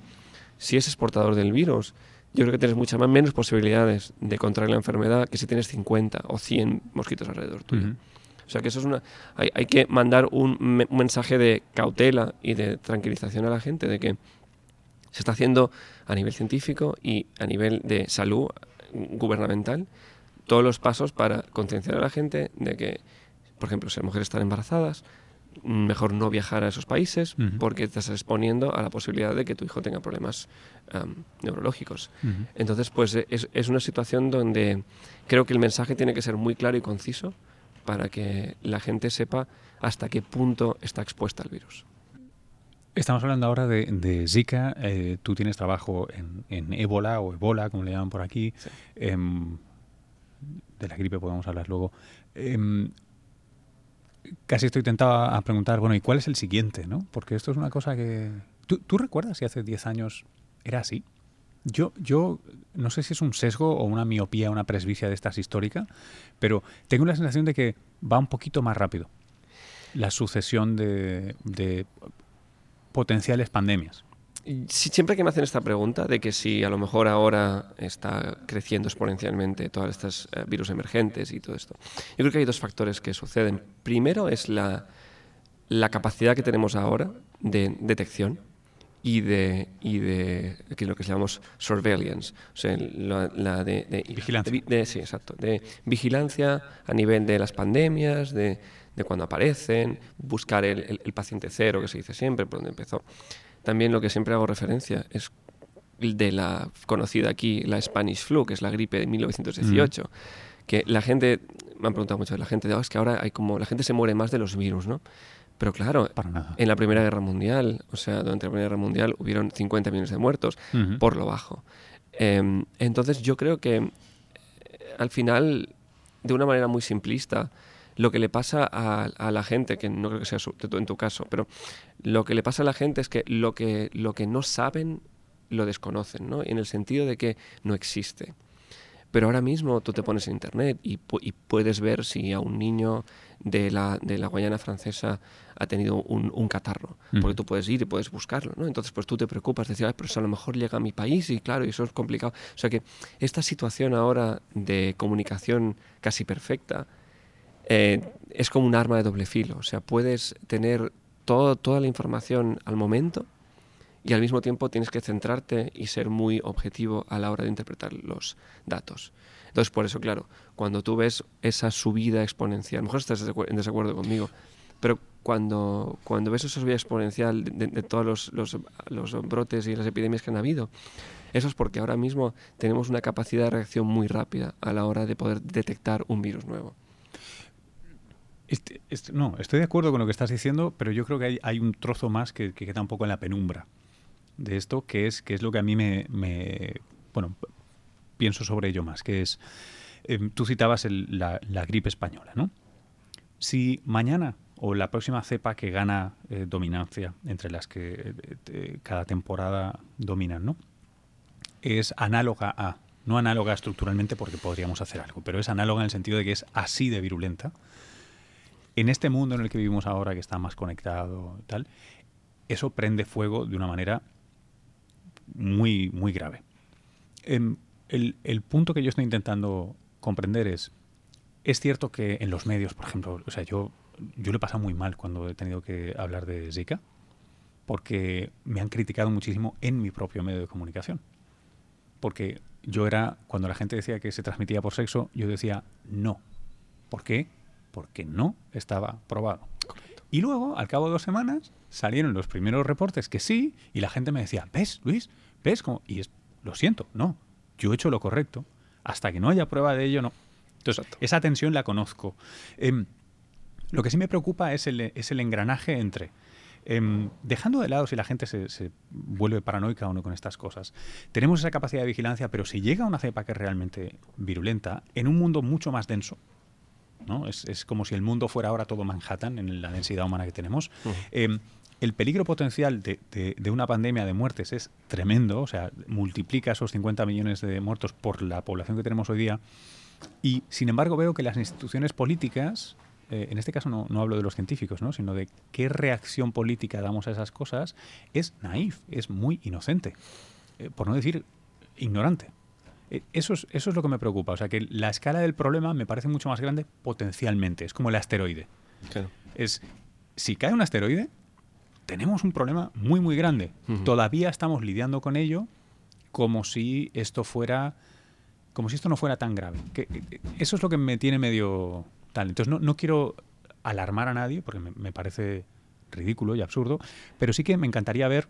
si es exportador del virus, yo creo que tienes muchas más, menos posibilidades de contraer la enfermedad que si tienes 50 o 100 mosquitos alrededor tuyo. Ujú. O sea que eso es una. Hay, hay que mandar un, me- un mensaje de cautela y de tranquilización a la gente de que se está haciendo a nivel científico y a nivel de salud gubernamental todos los pasos para concienciar a la gente de que, por ejemplo, si las mujeres están embarazadas, mejor no viajar a esos países porque te estás exponiendo a la posibilidad de que tu hijo tenga problemas neurológicos. Entonces, pues eh, es, es una situación donde creo que el mensaje tiene que ser muy claro y conciso para que la gente sepa hasta qué punto está expuesta al virus. Estamos hablando ahora de, de Zika. eh, tú tienes trabajo en, en ébola o ebola, como le llaman por aquí. Sí. Em, de la gripe podemos hablar luego. Em, casi estoy tentado a a preguntar, bueno, ¿y cuál es el siguiente? ¿no? Porque esto es una cosa que... ¿Tú, tú recuerdas si hace 10 años era así? Yo, yo no sé si es un sesgo o una miopía, una presbicia de estas histórica, pero tengo la sensación de que va un poquito más rápido la sucesión de, de potenciales pandemias. Siempre que me hacen esta pregunta de que si a lo mejor ahora está creciendo exponencialmente todas estas eh, virus emergentes y todo esto, yo creo que hay dos factores que suceden. Primero es la, la capacidad que tenemos ahora de detección y de, y de que lo que llamamos surveillance, o sea, la, la de, de- Vigilancia. de- sí, exacto, de vigilancia a nivel de las pandemias, de, de cuando aparecen, buscar el, el- el paciente cero, que se dice siempre, por donde empezó. También lo que siempre hago referencia es de la conocida aquí, la Spanish flu, que es la gripe de 1918, que la gente, me han preguntado mucho, la gente, "Oh, es que ahora hay como, la gente se muere más de los virus, ¿no? Pero claro, en la Primera Guerra Mundial, o sea, durante la Primera Guerra Mundial hubieron 50 millones de muertos, por lo bajo. Eh, entonces yo creo que eh, al final, de una manera muy simplista, lo que le pasa a, a la gente, que no creo que sea su- en tu caso, pero lo que le pasa a la gente es que lo que, lo que no saben lo desconocen, ¿no? En el sentido de que no existe. Pero ahora mismo tú te pones en internet y, y puedes ver si a un niño de la, de la Guayana francesa ha tenido un, un catarro. Porque Ujú. tú puedes ir y puedes buscarlo, ¿no? Entonces, pues tú te preocupas, decir, "Ay, pero eso a lo mejor llega a mi país y claro, y eso es complicado. O sea que esta situación ahora de comunicación casi perfecta eh, es como un arma de doble filo. O sea, puedes tener todo, toda la información al momento y al mismo tiempo tienes que centrarte y ser muy objetivo a la hora de interpretar los datos. Entonces, por eso, claro, cuando tú ves esa subida exponencial, a lo mejor estás en desacuerdo conmigo, pero cuando, cuando ves esa subida exponencial de, todos los brotes y las epidemias que han habido, eso es porque ahora mismo tenemos una capacidad de reacción muy rápida a la hora de poder detectar un virus nuevo. Este- este- no, estoy de acuerdo con lo que estás diciendo, pero yo creo que hay, un trozo más que, que queda un poco en la penumbra de esto, que es, que es lo que a mí me, bueno, pienso sobre ello más, que es, em, tú citabas la, gripe española, ¿no? Si mañana o la próxima cepa que gana eh, dominancia entre las que eh, cada temporada dominan, ¿no? Es análoga a, no análoga estructuralmente porque podríamos hacer algo, pero es análoga en el sentido de que es así de virulenta en este mundo en el que vivimos ahora, que está más conectado y tal, eso prende fuego de una manera muy, muy grave. Em, el, punto que yo estoy intentando comprender es, es cierto que en los medios, por ejemplo, o sea, yo, yo lo he pasado muy mal cuando he tenido que hablar de Zika, porque me han criticado muchísimo en mi propio medio de comunicación. Porque yo era, cuando la gente decía que se transmitía por sexo, yo decía no. ¿Por qué? Porque no estaba probado. Y luego, al cabo de dos semanas, salieron los primeros reportes que sí, y la gente me decía, ¿ves, Luis? ¿Ves? cómo?". Y es, lo siento, no. yo he hecho lo correcto. Hasta que no haya prueba de ello, no. Entonces, esa tensión la conozco. Em, lo que sí me preocupa es el, es el engranaje entre Em, dejando de lado si la gente se, vuelve paranoica o no con estas cosas, tenemos esa capacidad de vigilancia, pero si llega una cepa que es realmente virulenta, en un mundo mucho más denso, ¿no? Es, como si el mundo fuera ahora todo Manhattan en la densidad humana que tenemos. Em, el peligro potencial de, de, una pandemia de muertes es tremendo, o sea, multiplica esos 50 millones de muertos por la población que tenemos hoy día. Y sin embargo veo que las instituciones políticas eh, en este caso no, hablo de los científicos, ¿no? sino de qué reacción política damos a esas cosas, es naif, es muy inocente, eh, por no decir ignorante. Eh, eso, es, eso es lo que me preocupa. O sea, que la escala del problema me parece mucho más grande potencialmente. Es como el asteroide. Es, si cae un asteroide, tenemos un problema muy, muy grande. Todavía estamos lidiando con ello como si esto fuera como si esto no fuera tan grave. Que, eso es lo que me tiene medio entonces no, no quiero alarmar a nadie, porque me, parece ridículo y absurdo, pero sí que me encantaría ver,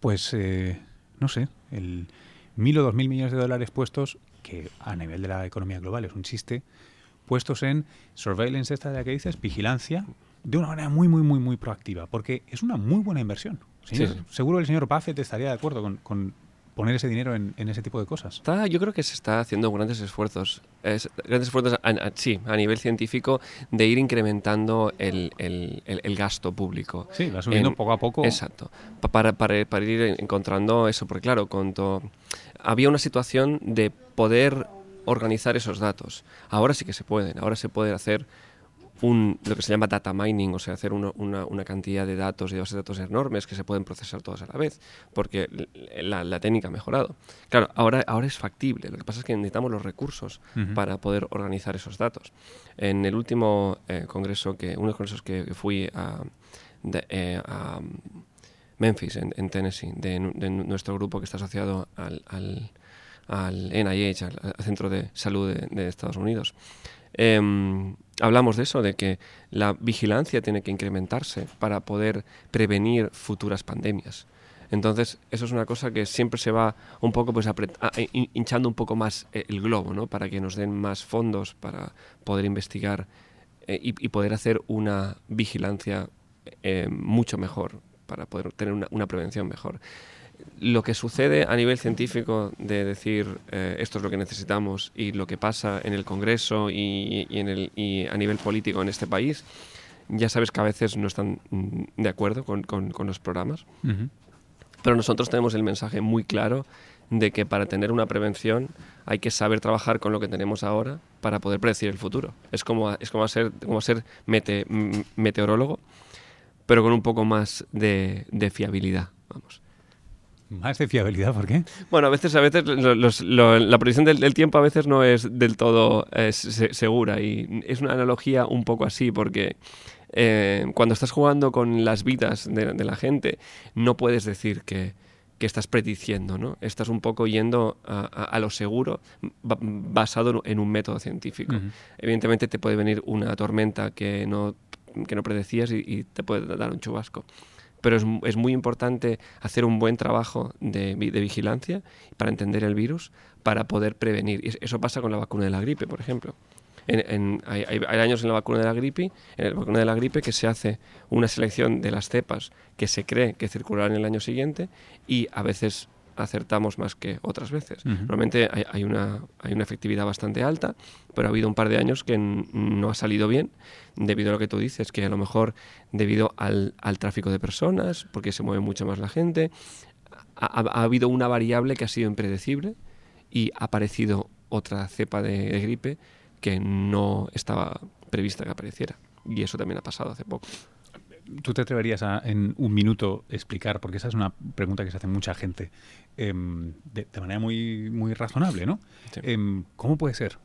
pues, eh, no sé, el mil o dos mil millones de dólares puestos, que a nivel de la economía global es un chiste, puestos en surveillance, esta de la que dices, vigilancia, de una manera muy, muy, muy, muy proactiva, porque es una muy buena inversión. Seguro el señor Buffett estaría de acuerdo con poner ese dinero en, ese tipo de cosas. Está, yo creo que se está haciendo grandes esfuerzos, grandes esfuerzos, a, sí, a nivel científico, de ir incrementando el, gasto público. Sí, va subiendo poco a poco. Exacto, para, para, para, ir encontrando eso, porque claro, cuando había una situación de poder organizar esos datos. Ahora sí que se pueden, ahora se puede hacer un, lo que se llama data mining, o sea, hacer una, una, cantidad de datos y bases de datos enormes que se pueden procesar todos a la vez, porque la, la, técnica ha mejorado. Claro, ahora, ahora es factible, lo que pasa es que necesitamos los recursos para poder organizar esos datos. En el último eh, congreso, que uno de los congresos que fui a, eh, a Memphis, en, Tennessee, de, nuestro grupo que está asociado al, NIH, al, Centro de Salud de, de Estados Unidos, eh, hablamos de eso, de que la vigilancia tiene que incrementarse para poder prevenir futuras pandemias. Entonces, eso es una cosa que siempre se va un poco pues hinchando un poco más eh, el globo, ¿no? Para que nos den más fondos para poder investigar eh, y, poder hacer una vigilancia eh, mucho mejor, para poder tener una, una prevención mejor lo que sucede a nivel científico de decir eh, esto es lo que necesitamos y lo que pasa en el Congreso y, en el, y a nivel político en este país, ya sabes que a veces no están mm, de acuerdo con, con, los programas. Pero nosotros tenemos el mensaje muy claro de que para tener una prevención hay que saber trabajar con lo que tenemos ahora para poder predecir el futuro. Es como, es como ser, como ser meteorólogo, pero con un poco más de, de fiabilidad. Vamos. Más de fiabilidad, ¿por qué? Bueno, a veces, a veces la predicción del, tiempo a veces no es del todo segura y es una analogía un poco así porque eh, cuando estás jugando con las vidas de, la gente no puedes decir que, estás prediciendo, ¿no? Estás un poco yendo a, lo seguro basado en un método científico. Evidentemente te puede venir una tormenta que no, que no predecías y te puede dar un chubasco pero es, es, muy importante hacer un buen trabajo de, de, vigilancia para entender el virus, para poder prevenir. Y eso pasa con la vacuna de la gripe, por ejemplo. En, hay, hay, años en la vacuna de la gripe, en la vacuna de la gripe que se hace una selección de las cepas que se cree que circularán en el año siguiente y a veces acertamos más que otras veces. Normalmente hay, una, hay una efectividad bastante alta, pero ha habido un par de años que no ha salido bien debido a lo que tú dices, que a lo mejor debido al, tráfico de personas, porque se mueve mucho más la gente, ha, habido una variable que ha sido impredecible y ha aparecido otra cepa de gripe que no estaba prevista que apareciera. Y eso también ha pasado hace poco. ¿Tú te atreverías a, en un minuto, explicar, porque esa es una pregunta que se hace mucha gente, em, de, manera muy, muy razonable, ¿no? Em, ¿Cómo puede ser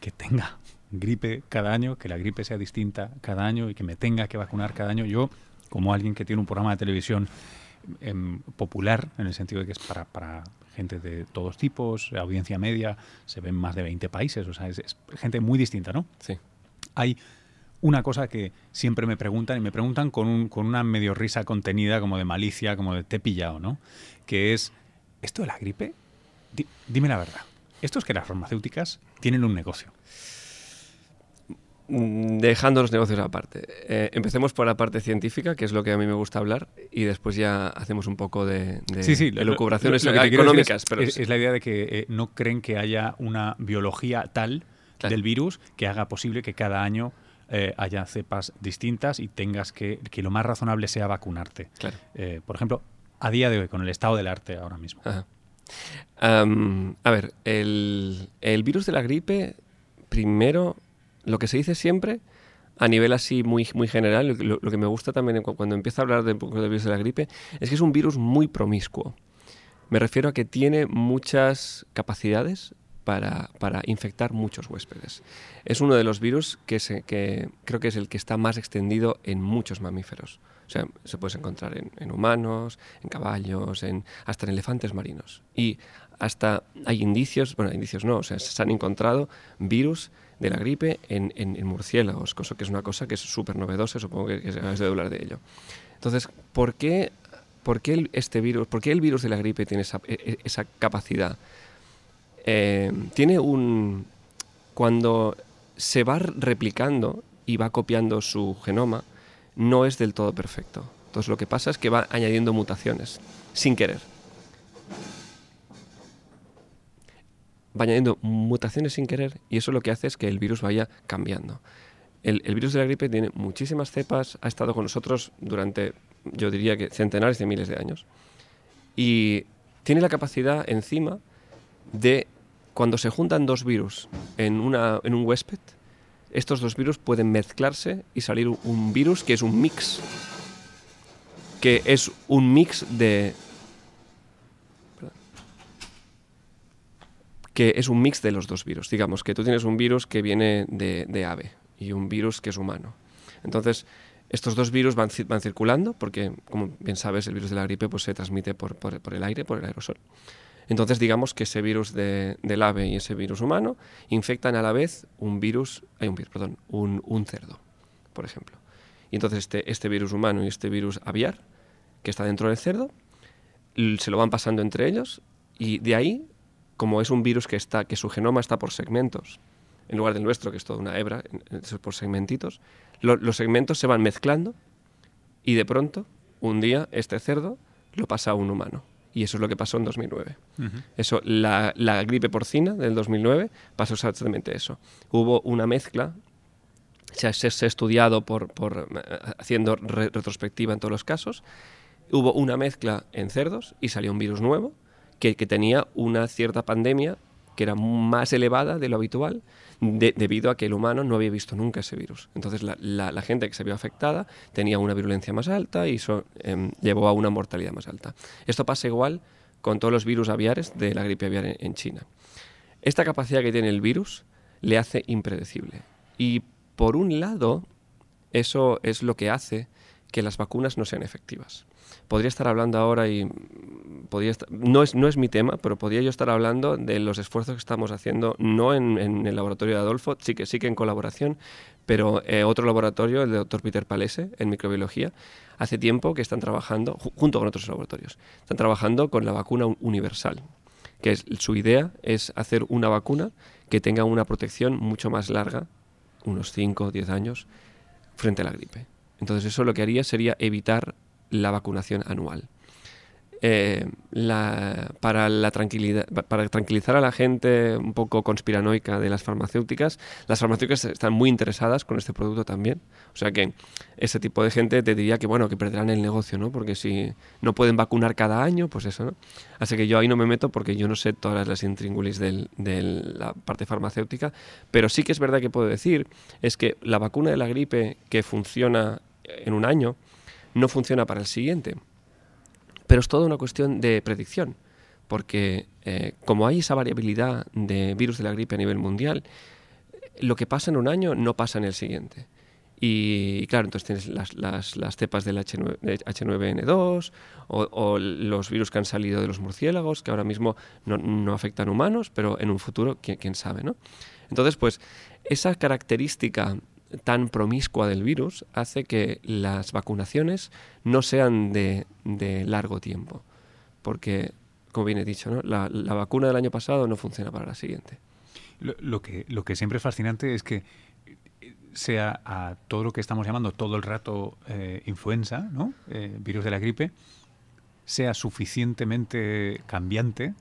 que tenga gripe cada año, que la gripe sea distinta cada año y que me tenga que vacunar cada año? Yo, como alguien que tiene un programa de televisión em, popular, en el sentido de que es para, para gente de todos tipos, audiencia media, se ven más de 20 países, o sea, es, es gente muy distinta, ¿no? Sí. Hay una cosa que siempre me preguntan, y me preguntan con, un, con una medio risa contenida, como de malicia, como de te pillado, ¿no? Que es, ¿esto de la gripe dime la verdad. Esto es que las farmacéuticas tienen un negocio. Mm, dejando los negocios aparte. Eh, empecemos por la parte científica, que es lo que a mí me gusta hablar, y después ya hacemos un poco de, de, sí, sí, económicas. Es, pero es, la idea de que eh, no creen que haya una biología tal del virus que haga posible que cada año eh, haya cepas distintas y tengas que, que lo más razonable sea vacunarte. Claro. por ejemplo, a día de hoy, con el estado del arte ahora mismo. a ver, el, el virus de la gripe, primero lo que se dice siempre, a nivel así muy, muy general, lo, que me gusta también cuando empiezo a hablar del, del virus de la gripe, es que es un virus muy promiscuo. Me refiero a que tiene muchas capacidades para, infectar muchos huéspedes. Es uno de los virus que, se, que creo que es el que está más extendido en muchos mamíferos. O sea, se puede encontrar en, humanos, en caballos, en, hasta en elefantes marinos. Y hasta hay indicios, bueno, indicios no, o sea, se han encontrado virus de la gripe en, en, murciélagos, cosa que es una cosa que es súper novedosa, supongo que, que se de hablar de ello. Entonces, ¿por qué, por qué este virus, por qué el virus de la gripe tiene esa, e, e, esa capacidad? Eh, tiene un... Cuando se va replicando y va copiando su genoma, no es del todo perfecto. Entonces lo que pasa es que va añadiendo mutaciones, sin querer. va añadiendo mutaciones sin querer y eso lo que hace es que el virus vaya cambiando. El, virus de la gripe tiene muchísimas cepas, ha estado con nosotros durante, yo diría que centenares de miles de años. Y tiene la capacidad encima de, cuando se juntan dos virus en, una, en un huésped, estos dos virus pueden mezclarse y salir un virus que es un mix, que es un mix de, que es un mix de los dos virus. Digamos que tú tienes un virus que viene de, ave y un virus que es humano. Entonces, estos dos virus van, van, circulando porque, como bien sabes, el virus de la gripe pues, se transmite por, el aire, por el aerosol. Entonces, digamos que ese virus del ave y ese virus humano infectan a la vez un virus, hay un virus, perdón, un, un, cerdo, por ejemplo. Y entonces este, este virus humano y este virus aviar, que está dentro del cerdo, se lo van pasando entre ellos y de ahí como es un virus que, está, que su genoma está por segmentos, en lugar del nuestro, que es toda una hebra, por segmentitos, los segmentos se van mezclando y de pronto, un día, este cerdo lo pasa a un humano. Y eso es lo que pasó en 2009. eso, la, gripe porcina del 2009 pasó exactamente eso. Hubo una mezcla, se ha, se, estudiado por, por haciendo retrospectiva en todos los casos, hubo una mezcla en cerdos y salió un virus nuevo que, tenía una cierta pandemia que era más elevada de lo habitual debido a que el humano no había visto nunca ese virus. Entonces la, gente que se vio afectada tenía una virulencia más alta y eso em, llevó a una mortalidad más alta. Esto pasa igual con todos los virus aviares de la gripe aviar en, China. Esta capacidad que tiene el virus le hace impredecible. Y por un lado, eso es lo que hace que las vacunas no sean efectivas podría estar hablando ahora y podría no, es, no es mi tema, pero podría yo estar hablando de los esfuerzos que estamos haciendo, no en, el laboratorio de Adolfo, sí que sí que en colaboración, pero eh, otro laboratorio, el de doctor Peter Palese, en microbiología, hace tiempo que están trabajando, junto con otros laboratorios, están trabajando con la vacuna universal, que es, su idea es hacer una vacuna que tenga una protección mucho más larga, unos 5 o 10 años, frente a la gripe. Entonces eso lo que haría sería evitar la vacunación anual. Eh, para, la tranquilidad, para tranquilizar a la gente un poco conspiranoica de las farmacéuticas, las farmacéuticas están muy interesadas con este producto también. O sea que ese tipo de gente te diría que bueno, que perderán el negocio, ¿no? Porque si no pueden vacunar cada año, pues eso, ¿no? Así que yo ahí no me meto porque yo no sé todas las intríngulis de la parte farmacéutica, pero sí que es verdad que puedo decir es que la vacuna de la gripe que funciona en un año, no funciona para el siguiente. Pero es toda una cuestión de predicción, porque eh, como hay esa variabilidad de virus de la gripe a nivel mundial, lo que pasa en un año no pasa en el siguiente. Y, claro, entonces tienes las, las, cepas del H9, n 2 o, los virus que han salido de los murciélagos, que ahora mismo no, no afectan humanos, pero en un futuro, quién, quién sabe, ¿no? Entonces, pues, esa característica tan promiscua del virus hace que las vacunaciones no sean de, largo tiempo. Porque como bien he dicho, ¿no? la, la vacuna del año pasado no funciona para la siguiente. Lo, lo que, lo que siempre es fascinante es que sea a todo lo que estamos llamando todo el rato eh, influenza, ¿no? Eh, virus de la gripe, sea suficientemente cambiante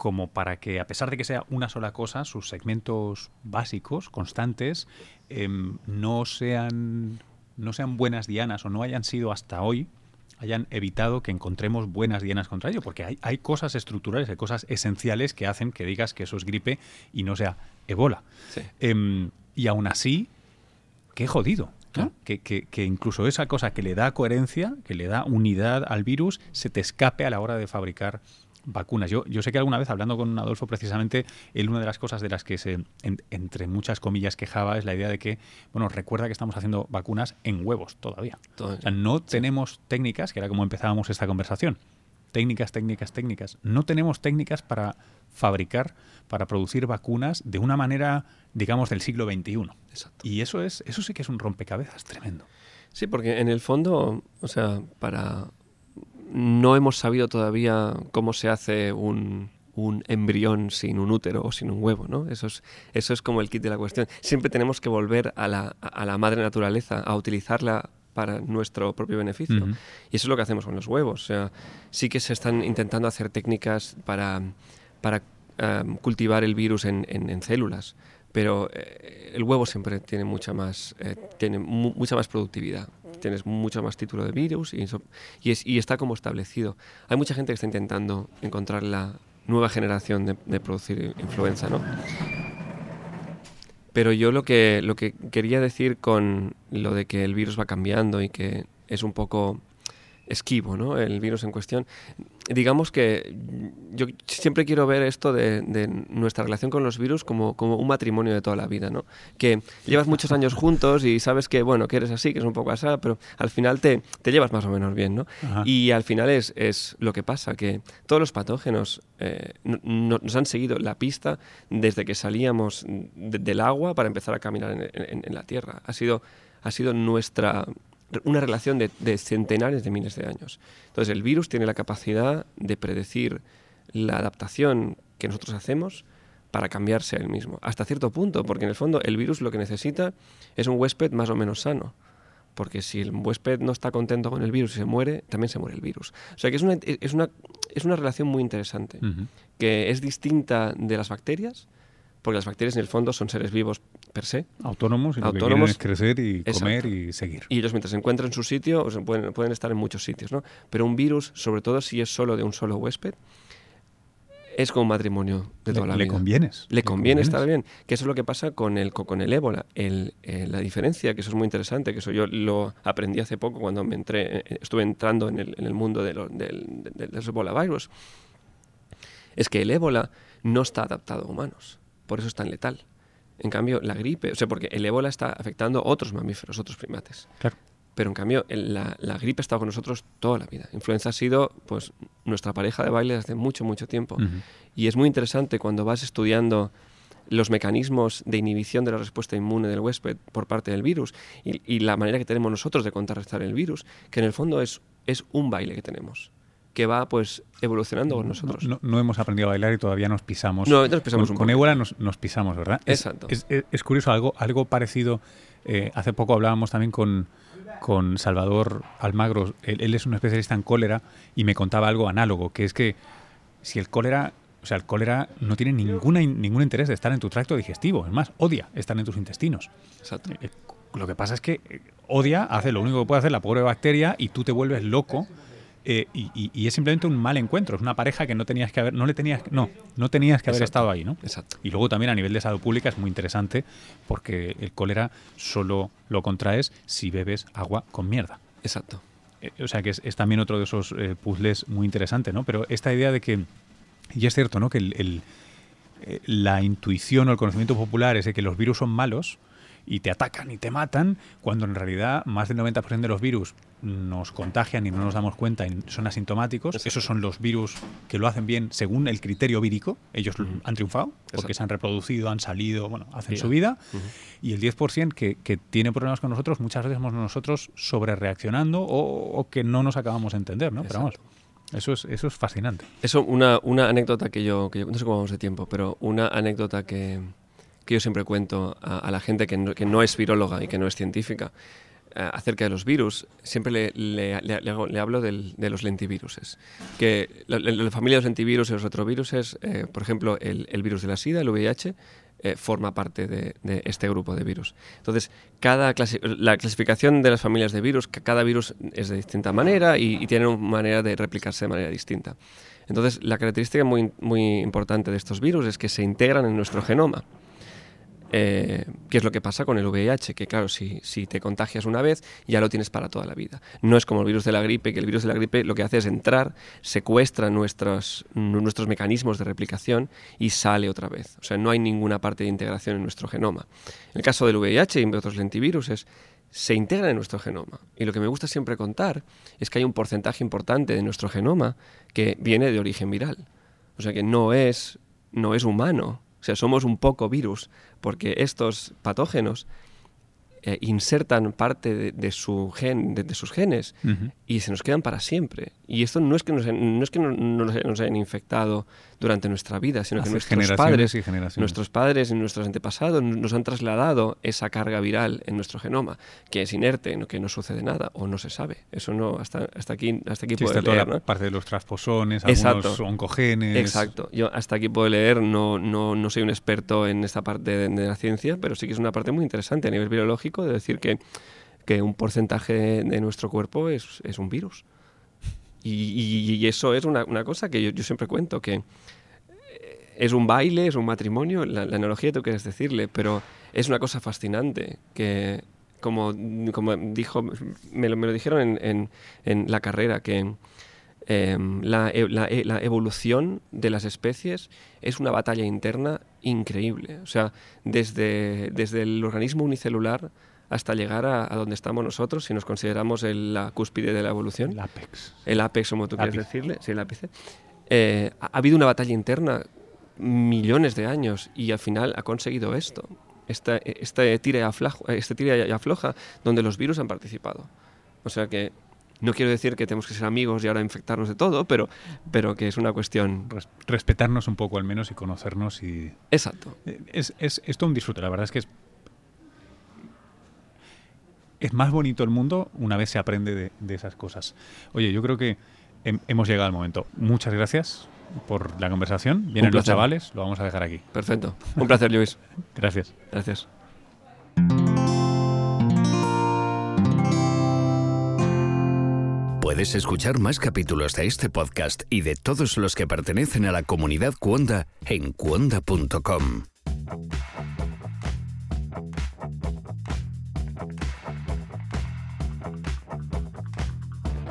como para que, a pesar de que sea una sola cosa, sus segmentos básicos, constantes, em, no, sean, no sean buenas dianas o no hayan sido hasta hoy, hayan evitado que encontremos buenas dianas contra ello, porque hay, hay cosas estructurales, hay cosas esenciales que hacen que digas que eso es gripe y no sea ebola. Sí. Em, y aún así, qué jodido. ¿no? Claro. Que, que- que incluso esa cosa que le da coherencia, que le da unidad al virus, se te escape a la hora de fabricar vacunas. Yo, yo sé que alguna vez, hablando con Adolfo, precisamente, él una de las cosas de las que se, en- entre muchas comillas, quejaba es la idea de que, bueno, recuerda que estamos haciendo vacunas en huevos todavía. O sea, no tenemos técnicas, que era como empezábamos esta conversación. Técnicas, técnicas, técnicas. No tenemos técnicas para fabricar, para producir vacunas de una manera, digamos, del siglo XXI. Exacto. Y eso es, eso sí que es un rompecabezas tremendo. Sí, porque en el fondo, o sea, para no hemos sabido todavía cómo se hace un, un embrión sin un útero o sin un huevo, ¿no? Eso es, eso es como el kit de la cuestión. Siempre tenemos que volver a la, a la madre naturaleza, a utilizarla para nuestro propio beneficio. Y eso es lo que hacemos con los huevos. O sea, sí que se están intentando hacer técnicas para, para em, cultivar el virus en, en- en células, pero eh, el huevo siempre tiene mucha más, eh, tiene mu- mucha más productividad. Tienes mucho más título de virus y, está como establecido. Hay mucha gente que está intentando encontrar la nueva generación de, de producir influenza, ¿no? Pero yo lo que, lo que quería decir con lo de que el virus va cambiando y que es un poco esquivo, ¿no? El virus en cuestión. Digamos que yo siempre quiero ver esto de, de nuestra relación con los virus como, como un matrimonio de toda la vida, ¿no? Que llevas muchos años juntos y sabes que, bueno, que eres así, que es un poco así, pero al final te, te llevas más o menos bien, ¿no? Ajá. Y al final es, es lo que pasa, que todos los patógenos eh, no- no- nos han seguido la pista desde que salíamos de- del agua para empezar a caminar en, en- en la Tierra. Ha sido, ha sido nuestra una relación de, de centenares de miles de años. Entonces el virus tiene la capacidad de predecir la adaptación que nosotros hacemos para cambiarse a él mismo. Hasta cierto punto, porque en el fondo el virus lo que necesita es un huésped más o menos sano. Porque si el huésped no está contento con el virus y se muere, también se muere el virus. O sea que es una, es una, es una relación muy interesante, Ujú. que es distinta de las bacterias, porque las bacterias en el fondo son seres vivos per se, Autónomos y lo que Autónomos. quieren es crecer y Exacto. comer y seguir. y ellos mientras se encuentran su sitio, pueden, pueden estar en muchos sitios, ¿no? Pero un virus, sobre todo si es solo de un solo huésped, es como un matrimonio de toda le, la le vida. convienes. Le conviene convienes. estar bien. Que eso es lo que pasa con el, co- con el ébola. El, eh, la diferencia, que eso es muy interesante, que eso yo lo aprendí hace poco cuando me entré, eh, estuve entrando en el, en el mundo de lo- del, del, del ébola virus, es que el ébola no está adaptado a humanos. Por eso es tan letal. En cambio, la gripe, o sea, porque el ébola está afectando a otros mamíferos, otros primates. Claro. Pero en cambio, el- la, la gripe ha estado con nosotros toda la vida. Influenza ha sido pues nuestra pareja de baile desde mucho, mucho tiempo. Y es muy interesante cuando vas estudiando los mecanismos de inhibición de la respuesta inmune del huésped por parte del virus y, y la manera que tenemos nosotros de contrarrestar el virus, que en el fondo es, es un baile que tenemos, que va pues evolucionando con nosotros. No, no hemos aprendido a bailar y todavía nos pisamos. No, nos pisamos con, un con poco. ébola nos, nos pisamos, ¿verdad? Exacto. Es, es- es curioso, algo, algo parecido. eh, hace poco hablábamos también con, con Salvador Almagro. Él, él es un especialista en cólera y me contaba algo análogo, que es que si el cólera. O sea, el cólera no tiene ninguna, ningún interés de estar en tu tracto digestivo. Es más, odia estar en tus intestinos. Exacto. Eh, Lo que pasa es que eh, odia, hace lo único que puede hacer la pobre bacteria y tú te vuelves loco. Eh, y, y- y es simplemente un mal encuentro. Es una pareja que no tenías que haber, no le tenías, no, no tenías que haber Exacto. estado ahí, ¿no? Exacto. Y luego también a nivel de salud pública es muy interesante porque el cólera solo lo contraes si bebes agua con mierda. Exacto. Eh, O sea que es, es también otro de esos eh, puzzles muy interesante, ¿no? Pero esta idea de que, y es cierto, ¿no? Que el- el, la intuición o el conocimiento popular es de que los virus son malos y te atacan y te matan, cuando en realidad más del 90% de los virus nos contagian y no nos damos cuenta y son asintomáticos. Exacto. Esos son los virus que lo hacen bien según el criterio vírico. Ellos han triunfado porque Exacto. se han reproducido, han salido, bueno, hacen su vida. Y el 10% que, que tiene problemas con nosotros, muchas veces somos nosotros sobre reaccionando o, o que no nos acabamos de entender, ¿no? Pero vamos. Eso es, eso es fascinante. Eso, una, una anécdota que yo, que yo, no sé cómo vamos de tiempo, pero una anécdota que, que yo siempre cuento a, a la gente que no, que no, es viróloga y que no es científica eh, acerca de los virus, siempre le, le, le, le hablo del, de los lentiviruses. Que la, la, familia de los lentivirus y los retroviruses, eh, por ejemplo, el, el, virus de la SIDA, el VIH, eh, forma parte de, de, este grupo de virus. Entonces, cada clasi la clasificación de las familias de virus, cada virus es de distinta manera y, y tiene una manera de replicarse de manera distinta. Entonces, la característica muy, muy importante de estos virus es que se integran en nuestro genoma. Eh, ¿Qué es lo que pasa con el VIH? Que claro, si, si, te contagias una vez, ya lo tienes para toda la vida. No es como el virus de la gripe, que el virus de la gripe lo que hace es entrar, secuestra nuestros, nuestros mecanismos de replicación y sale otra vez. O sea, no hay ninguna parte de integración en nuestro genoma. En el caso del VIH y otros lentiviruses, se integran en nuestro genoma. Y lo que me gusta siempre contar es que hay un porcentaje importante de nuestro genoma que viene de origen viral. O sea que no es, no es humano. O sea, somos un poco virus, porque estos patógenos eh, insertan parte de, de, su gen, de, de sus genes uh -huh. y se nos quedan para siempre. Y esto no es que nos, no es que no, no nos hayan infectado durante nuestra vida, sino Hace que nuestros padres, y nuestros padres y nuestros antepasados nos han trasladado esa carga viral en nuestro genoma, que es inerte, que no sucede nada o no se sabe. Eso no hasta, hasta aquí hasta aquí sí, puedo leer, ¿no? parte de los transposones, algunos oncogenes. Exacto. Yo hasta aquí puedo leer, no, no, no soy un experto en esta parte de, de la ciencia, pero sí que es una parte muy interesante a nivel biológico de decir que que un porcentaje de nuestro cuerpo es, es un virus. Y, y, y, eso es una, una cosa que yo, yo, siempre cuento, que es un baile, es un matrimonio, la, la analogía tú quieres decirle, pero es una cosa fascinante que, como, como dijo, me lo, me lo dijeron en, en, en, la carrera, que eh, la, la, la, evolución de las especies es una batalla interna increíble. O sea, desde, desde el organismo unicelular hasta llegar a, a, donde estamos nosotros, si nos consideramos el, la cúspide de la evolución. El apex. El apex, como tú quieres decirle. Sí, el ápice. Eh, ha, ha, habido una batalla interna millones de años y al final ha conseguido esto. Esta, este, tira y afloja, este tira y afloja donde los virus han participado. O sea que no quiero decir que tenemos que ser amigos y ahora infectarnos de todo, pero, pero que es una cuestión... Respetarnos un poco al menos y conocernos y... Exacto. Es, es, es todo un disfrute, la verdad es que es es más bonito el mundo una vez se aprende de, de esas cosas. Oye, yo creo que he, hemos llegado al momento. Muchas gracias por la conversación. Vienen los chavales, lo vamos a dejar aquí. Perfecto. Un placer, Luis. <laughs> gracias. Gracias. Puedes escuchar más capítulos de este podcast y de todos los que pertenecen a la comunidad Cuonda en cuonda.com.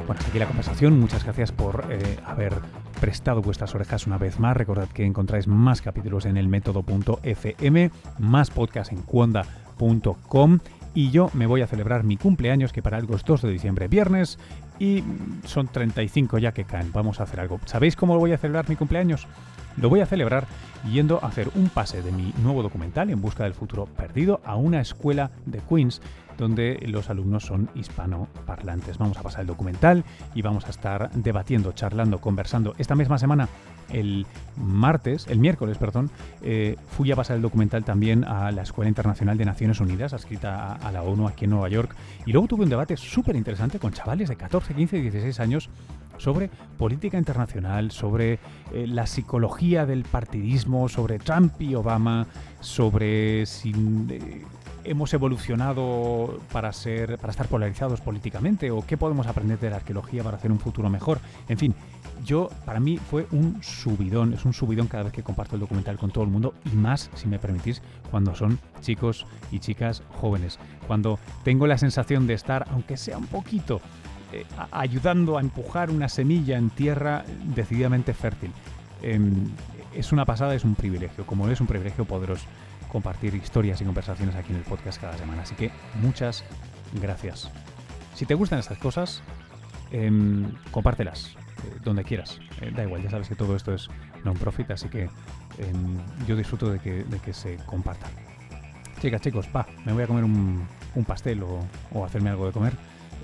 Bueno, hasta aquí la conversación. Muchas gracias por eh, haber prestado vuestras orejas una vez más. Recordad que encontráis más capítulos en el método.fm, más podcast en cuonda.com y yo me voy a celebrar mi cumpleaños que para algo es 2 de diciembre, viernes, y son 35 ya que caen. Vamos a hacer algo. ¿Sabéis cómo voy a celebrar mi cumpleaños? Lo voy a celebrar yendo a hacer un pase de mi nuevo documental En Busca del Futuro Perdido a una escuela de Queens donde los alumnos son hispanoparlantes. Vamos a pasar el documental y vamos a estar debatiendo, charlando, conversando. Esta misma semana, el martes, el miércoles, perdón, eh, fui a pasar el documental también a la Escuela Internacional de Naciones Unidas, adscrita a, la ONU aquí en Nueva York. Y luego tuve un debate súper interesante con chavales de 14, 15 y 16 años sobre política internacional, sobre eh, la psicología del partidismo, sobre Trump y Obama, sobre si eh, hemos evolucionado para ser para estar polarizados políticamente o qué podemos aprender de la arqueología para hacer un futuro mejor. En fin, yo para mí fue un subidón, es un subidón cada vez que comparto el documental con todo el mundo y más, si me permitís, cuando son chicos y chicas jóvenes, cuando tengo la sensación de estar, aunque sea un poquito, eh, ayudando a empujar una semilla en tierra decididamente fértil. Eh, es una pasada, es un privilegio, como es un privilegio poderos compartir historias y conversaciones aquí en el podcast cada semana. Así que muchas gracias. Si te gustan estas cosas, eh, compártelas eh, donde quieras. Eh, da igual, ya sabes que todo esto es non-profit, así que yo disfruto de que, de que, se compartan. Chicas, chicos, pa, me voy a comer un, un pastel o, o hacerme algo de comer.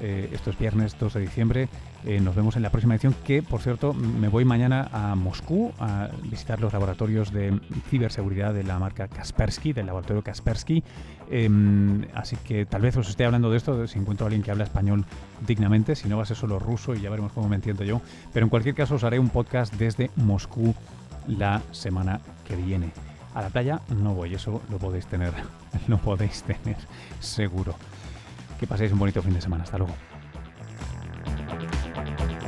Eh, esto es viernes 2 de diciembre Eh, nos vemos en la próxima edición, que por cierto me voy mañana a Moscú a visitar los laboratorios de ciberseguridad de la marca Kaspersky, del laboratorio Kaspersky. Em, así que tal vez os esté hablando de esto si encuentro a alguien que habla español dignamente, si no va a ser solo ruso y ya veremos cómo me entiendo yo. Pero en cualquier caso os haré un podcast desde Moscú la semana que viene. A la playa no voy, eso lo podéis tener, <laughs> lo podéis tener seguro. Que paséis un bonito fin de semana. Hasta luego. Thank you.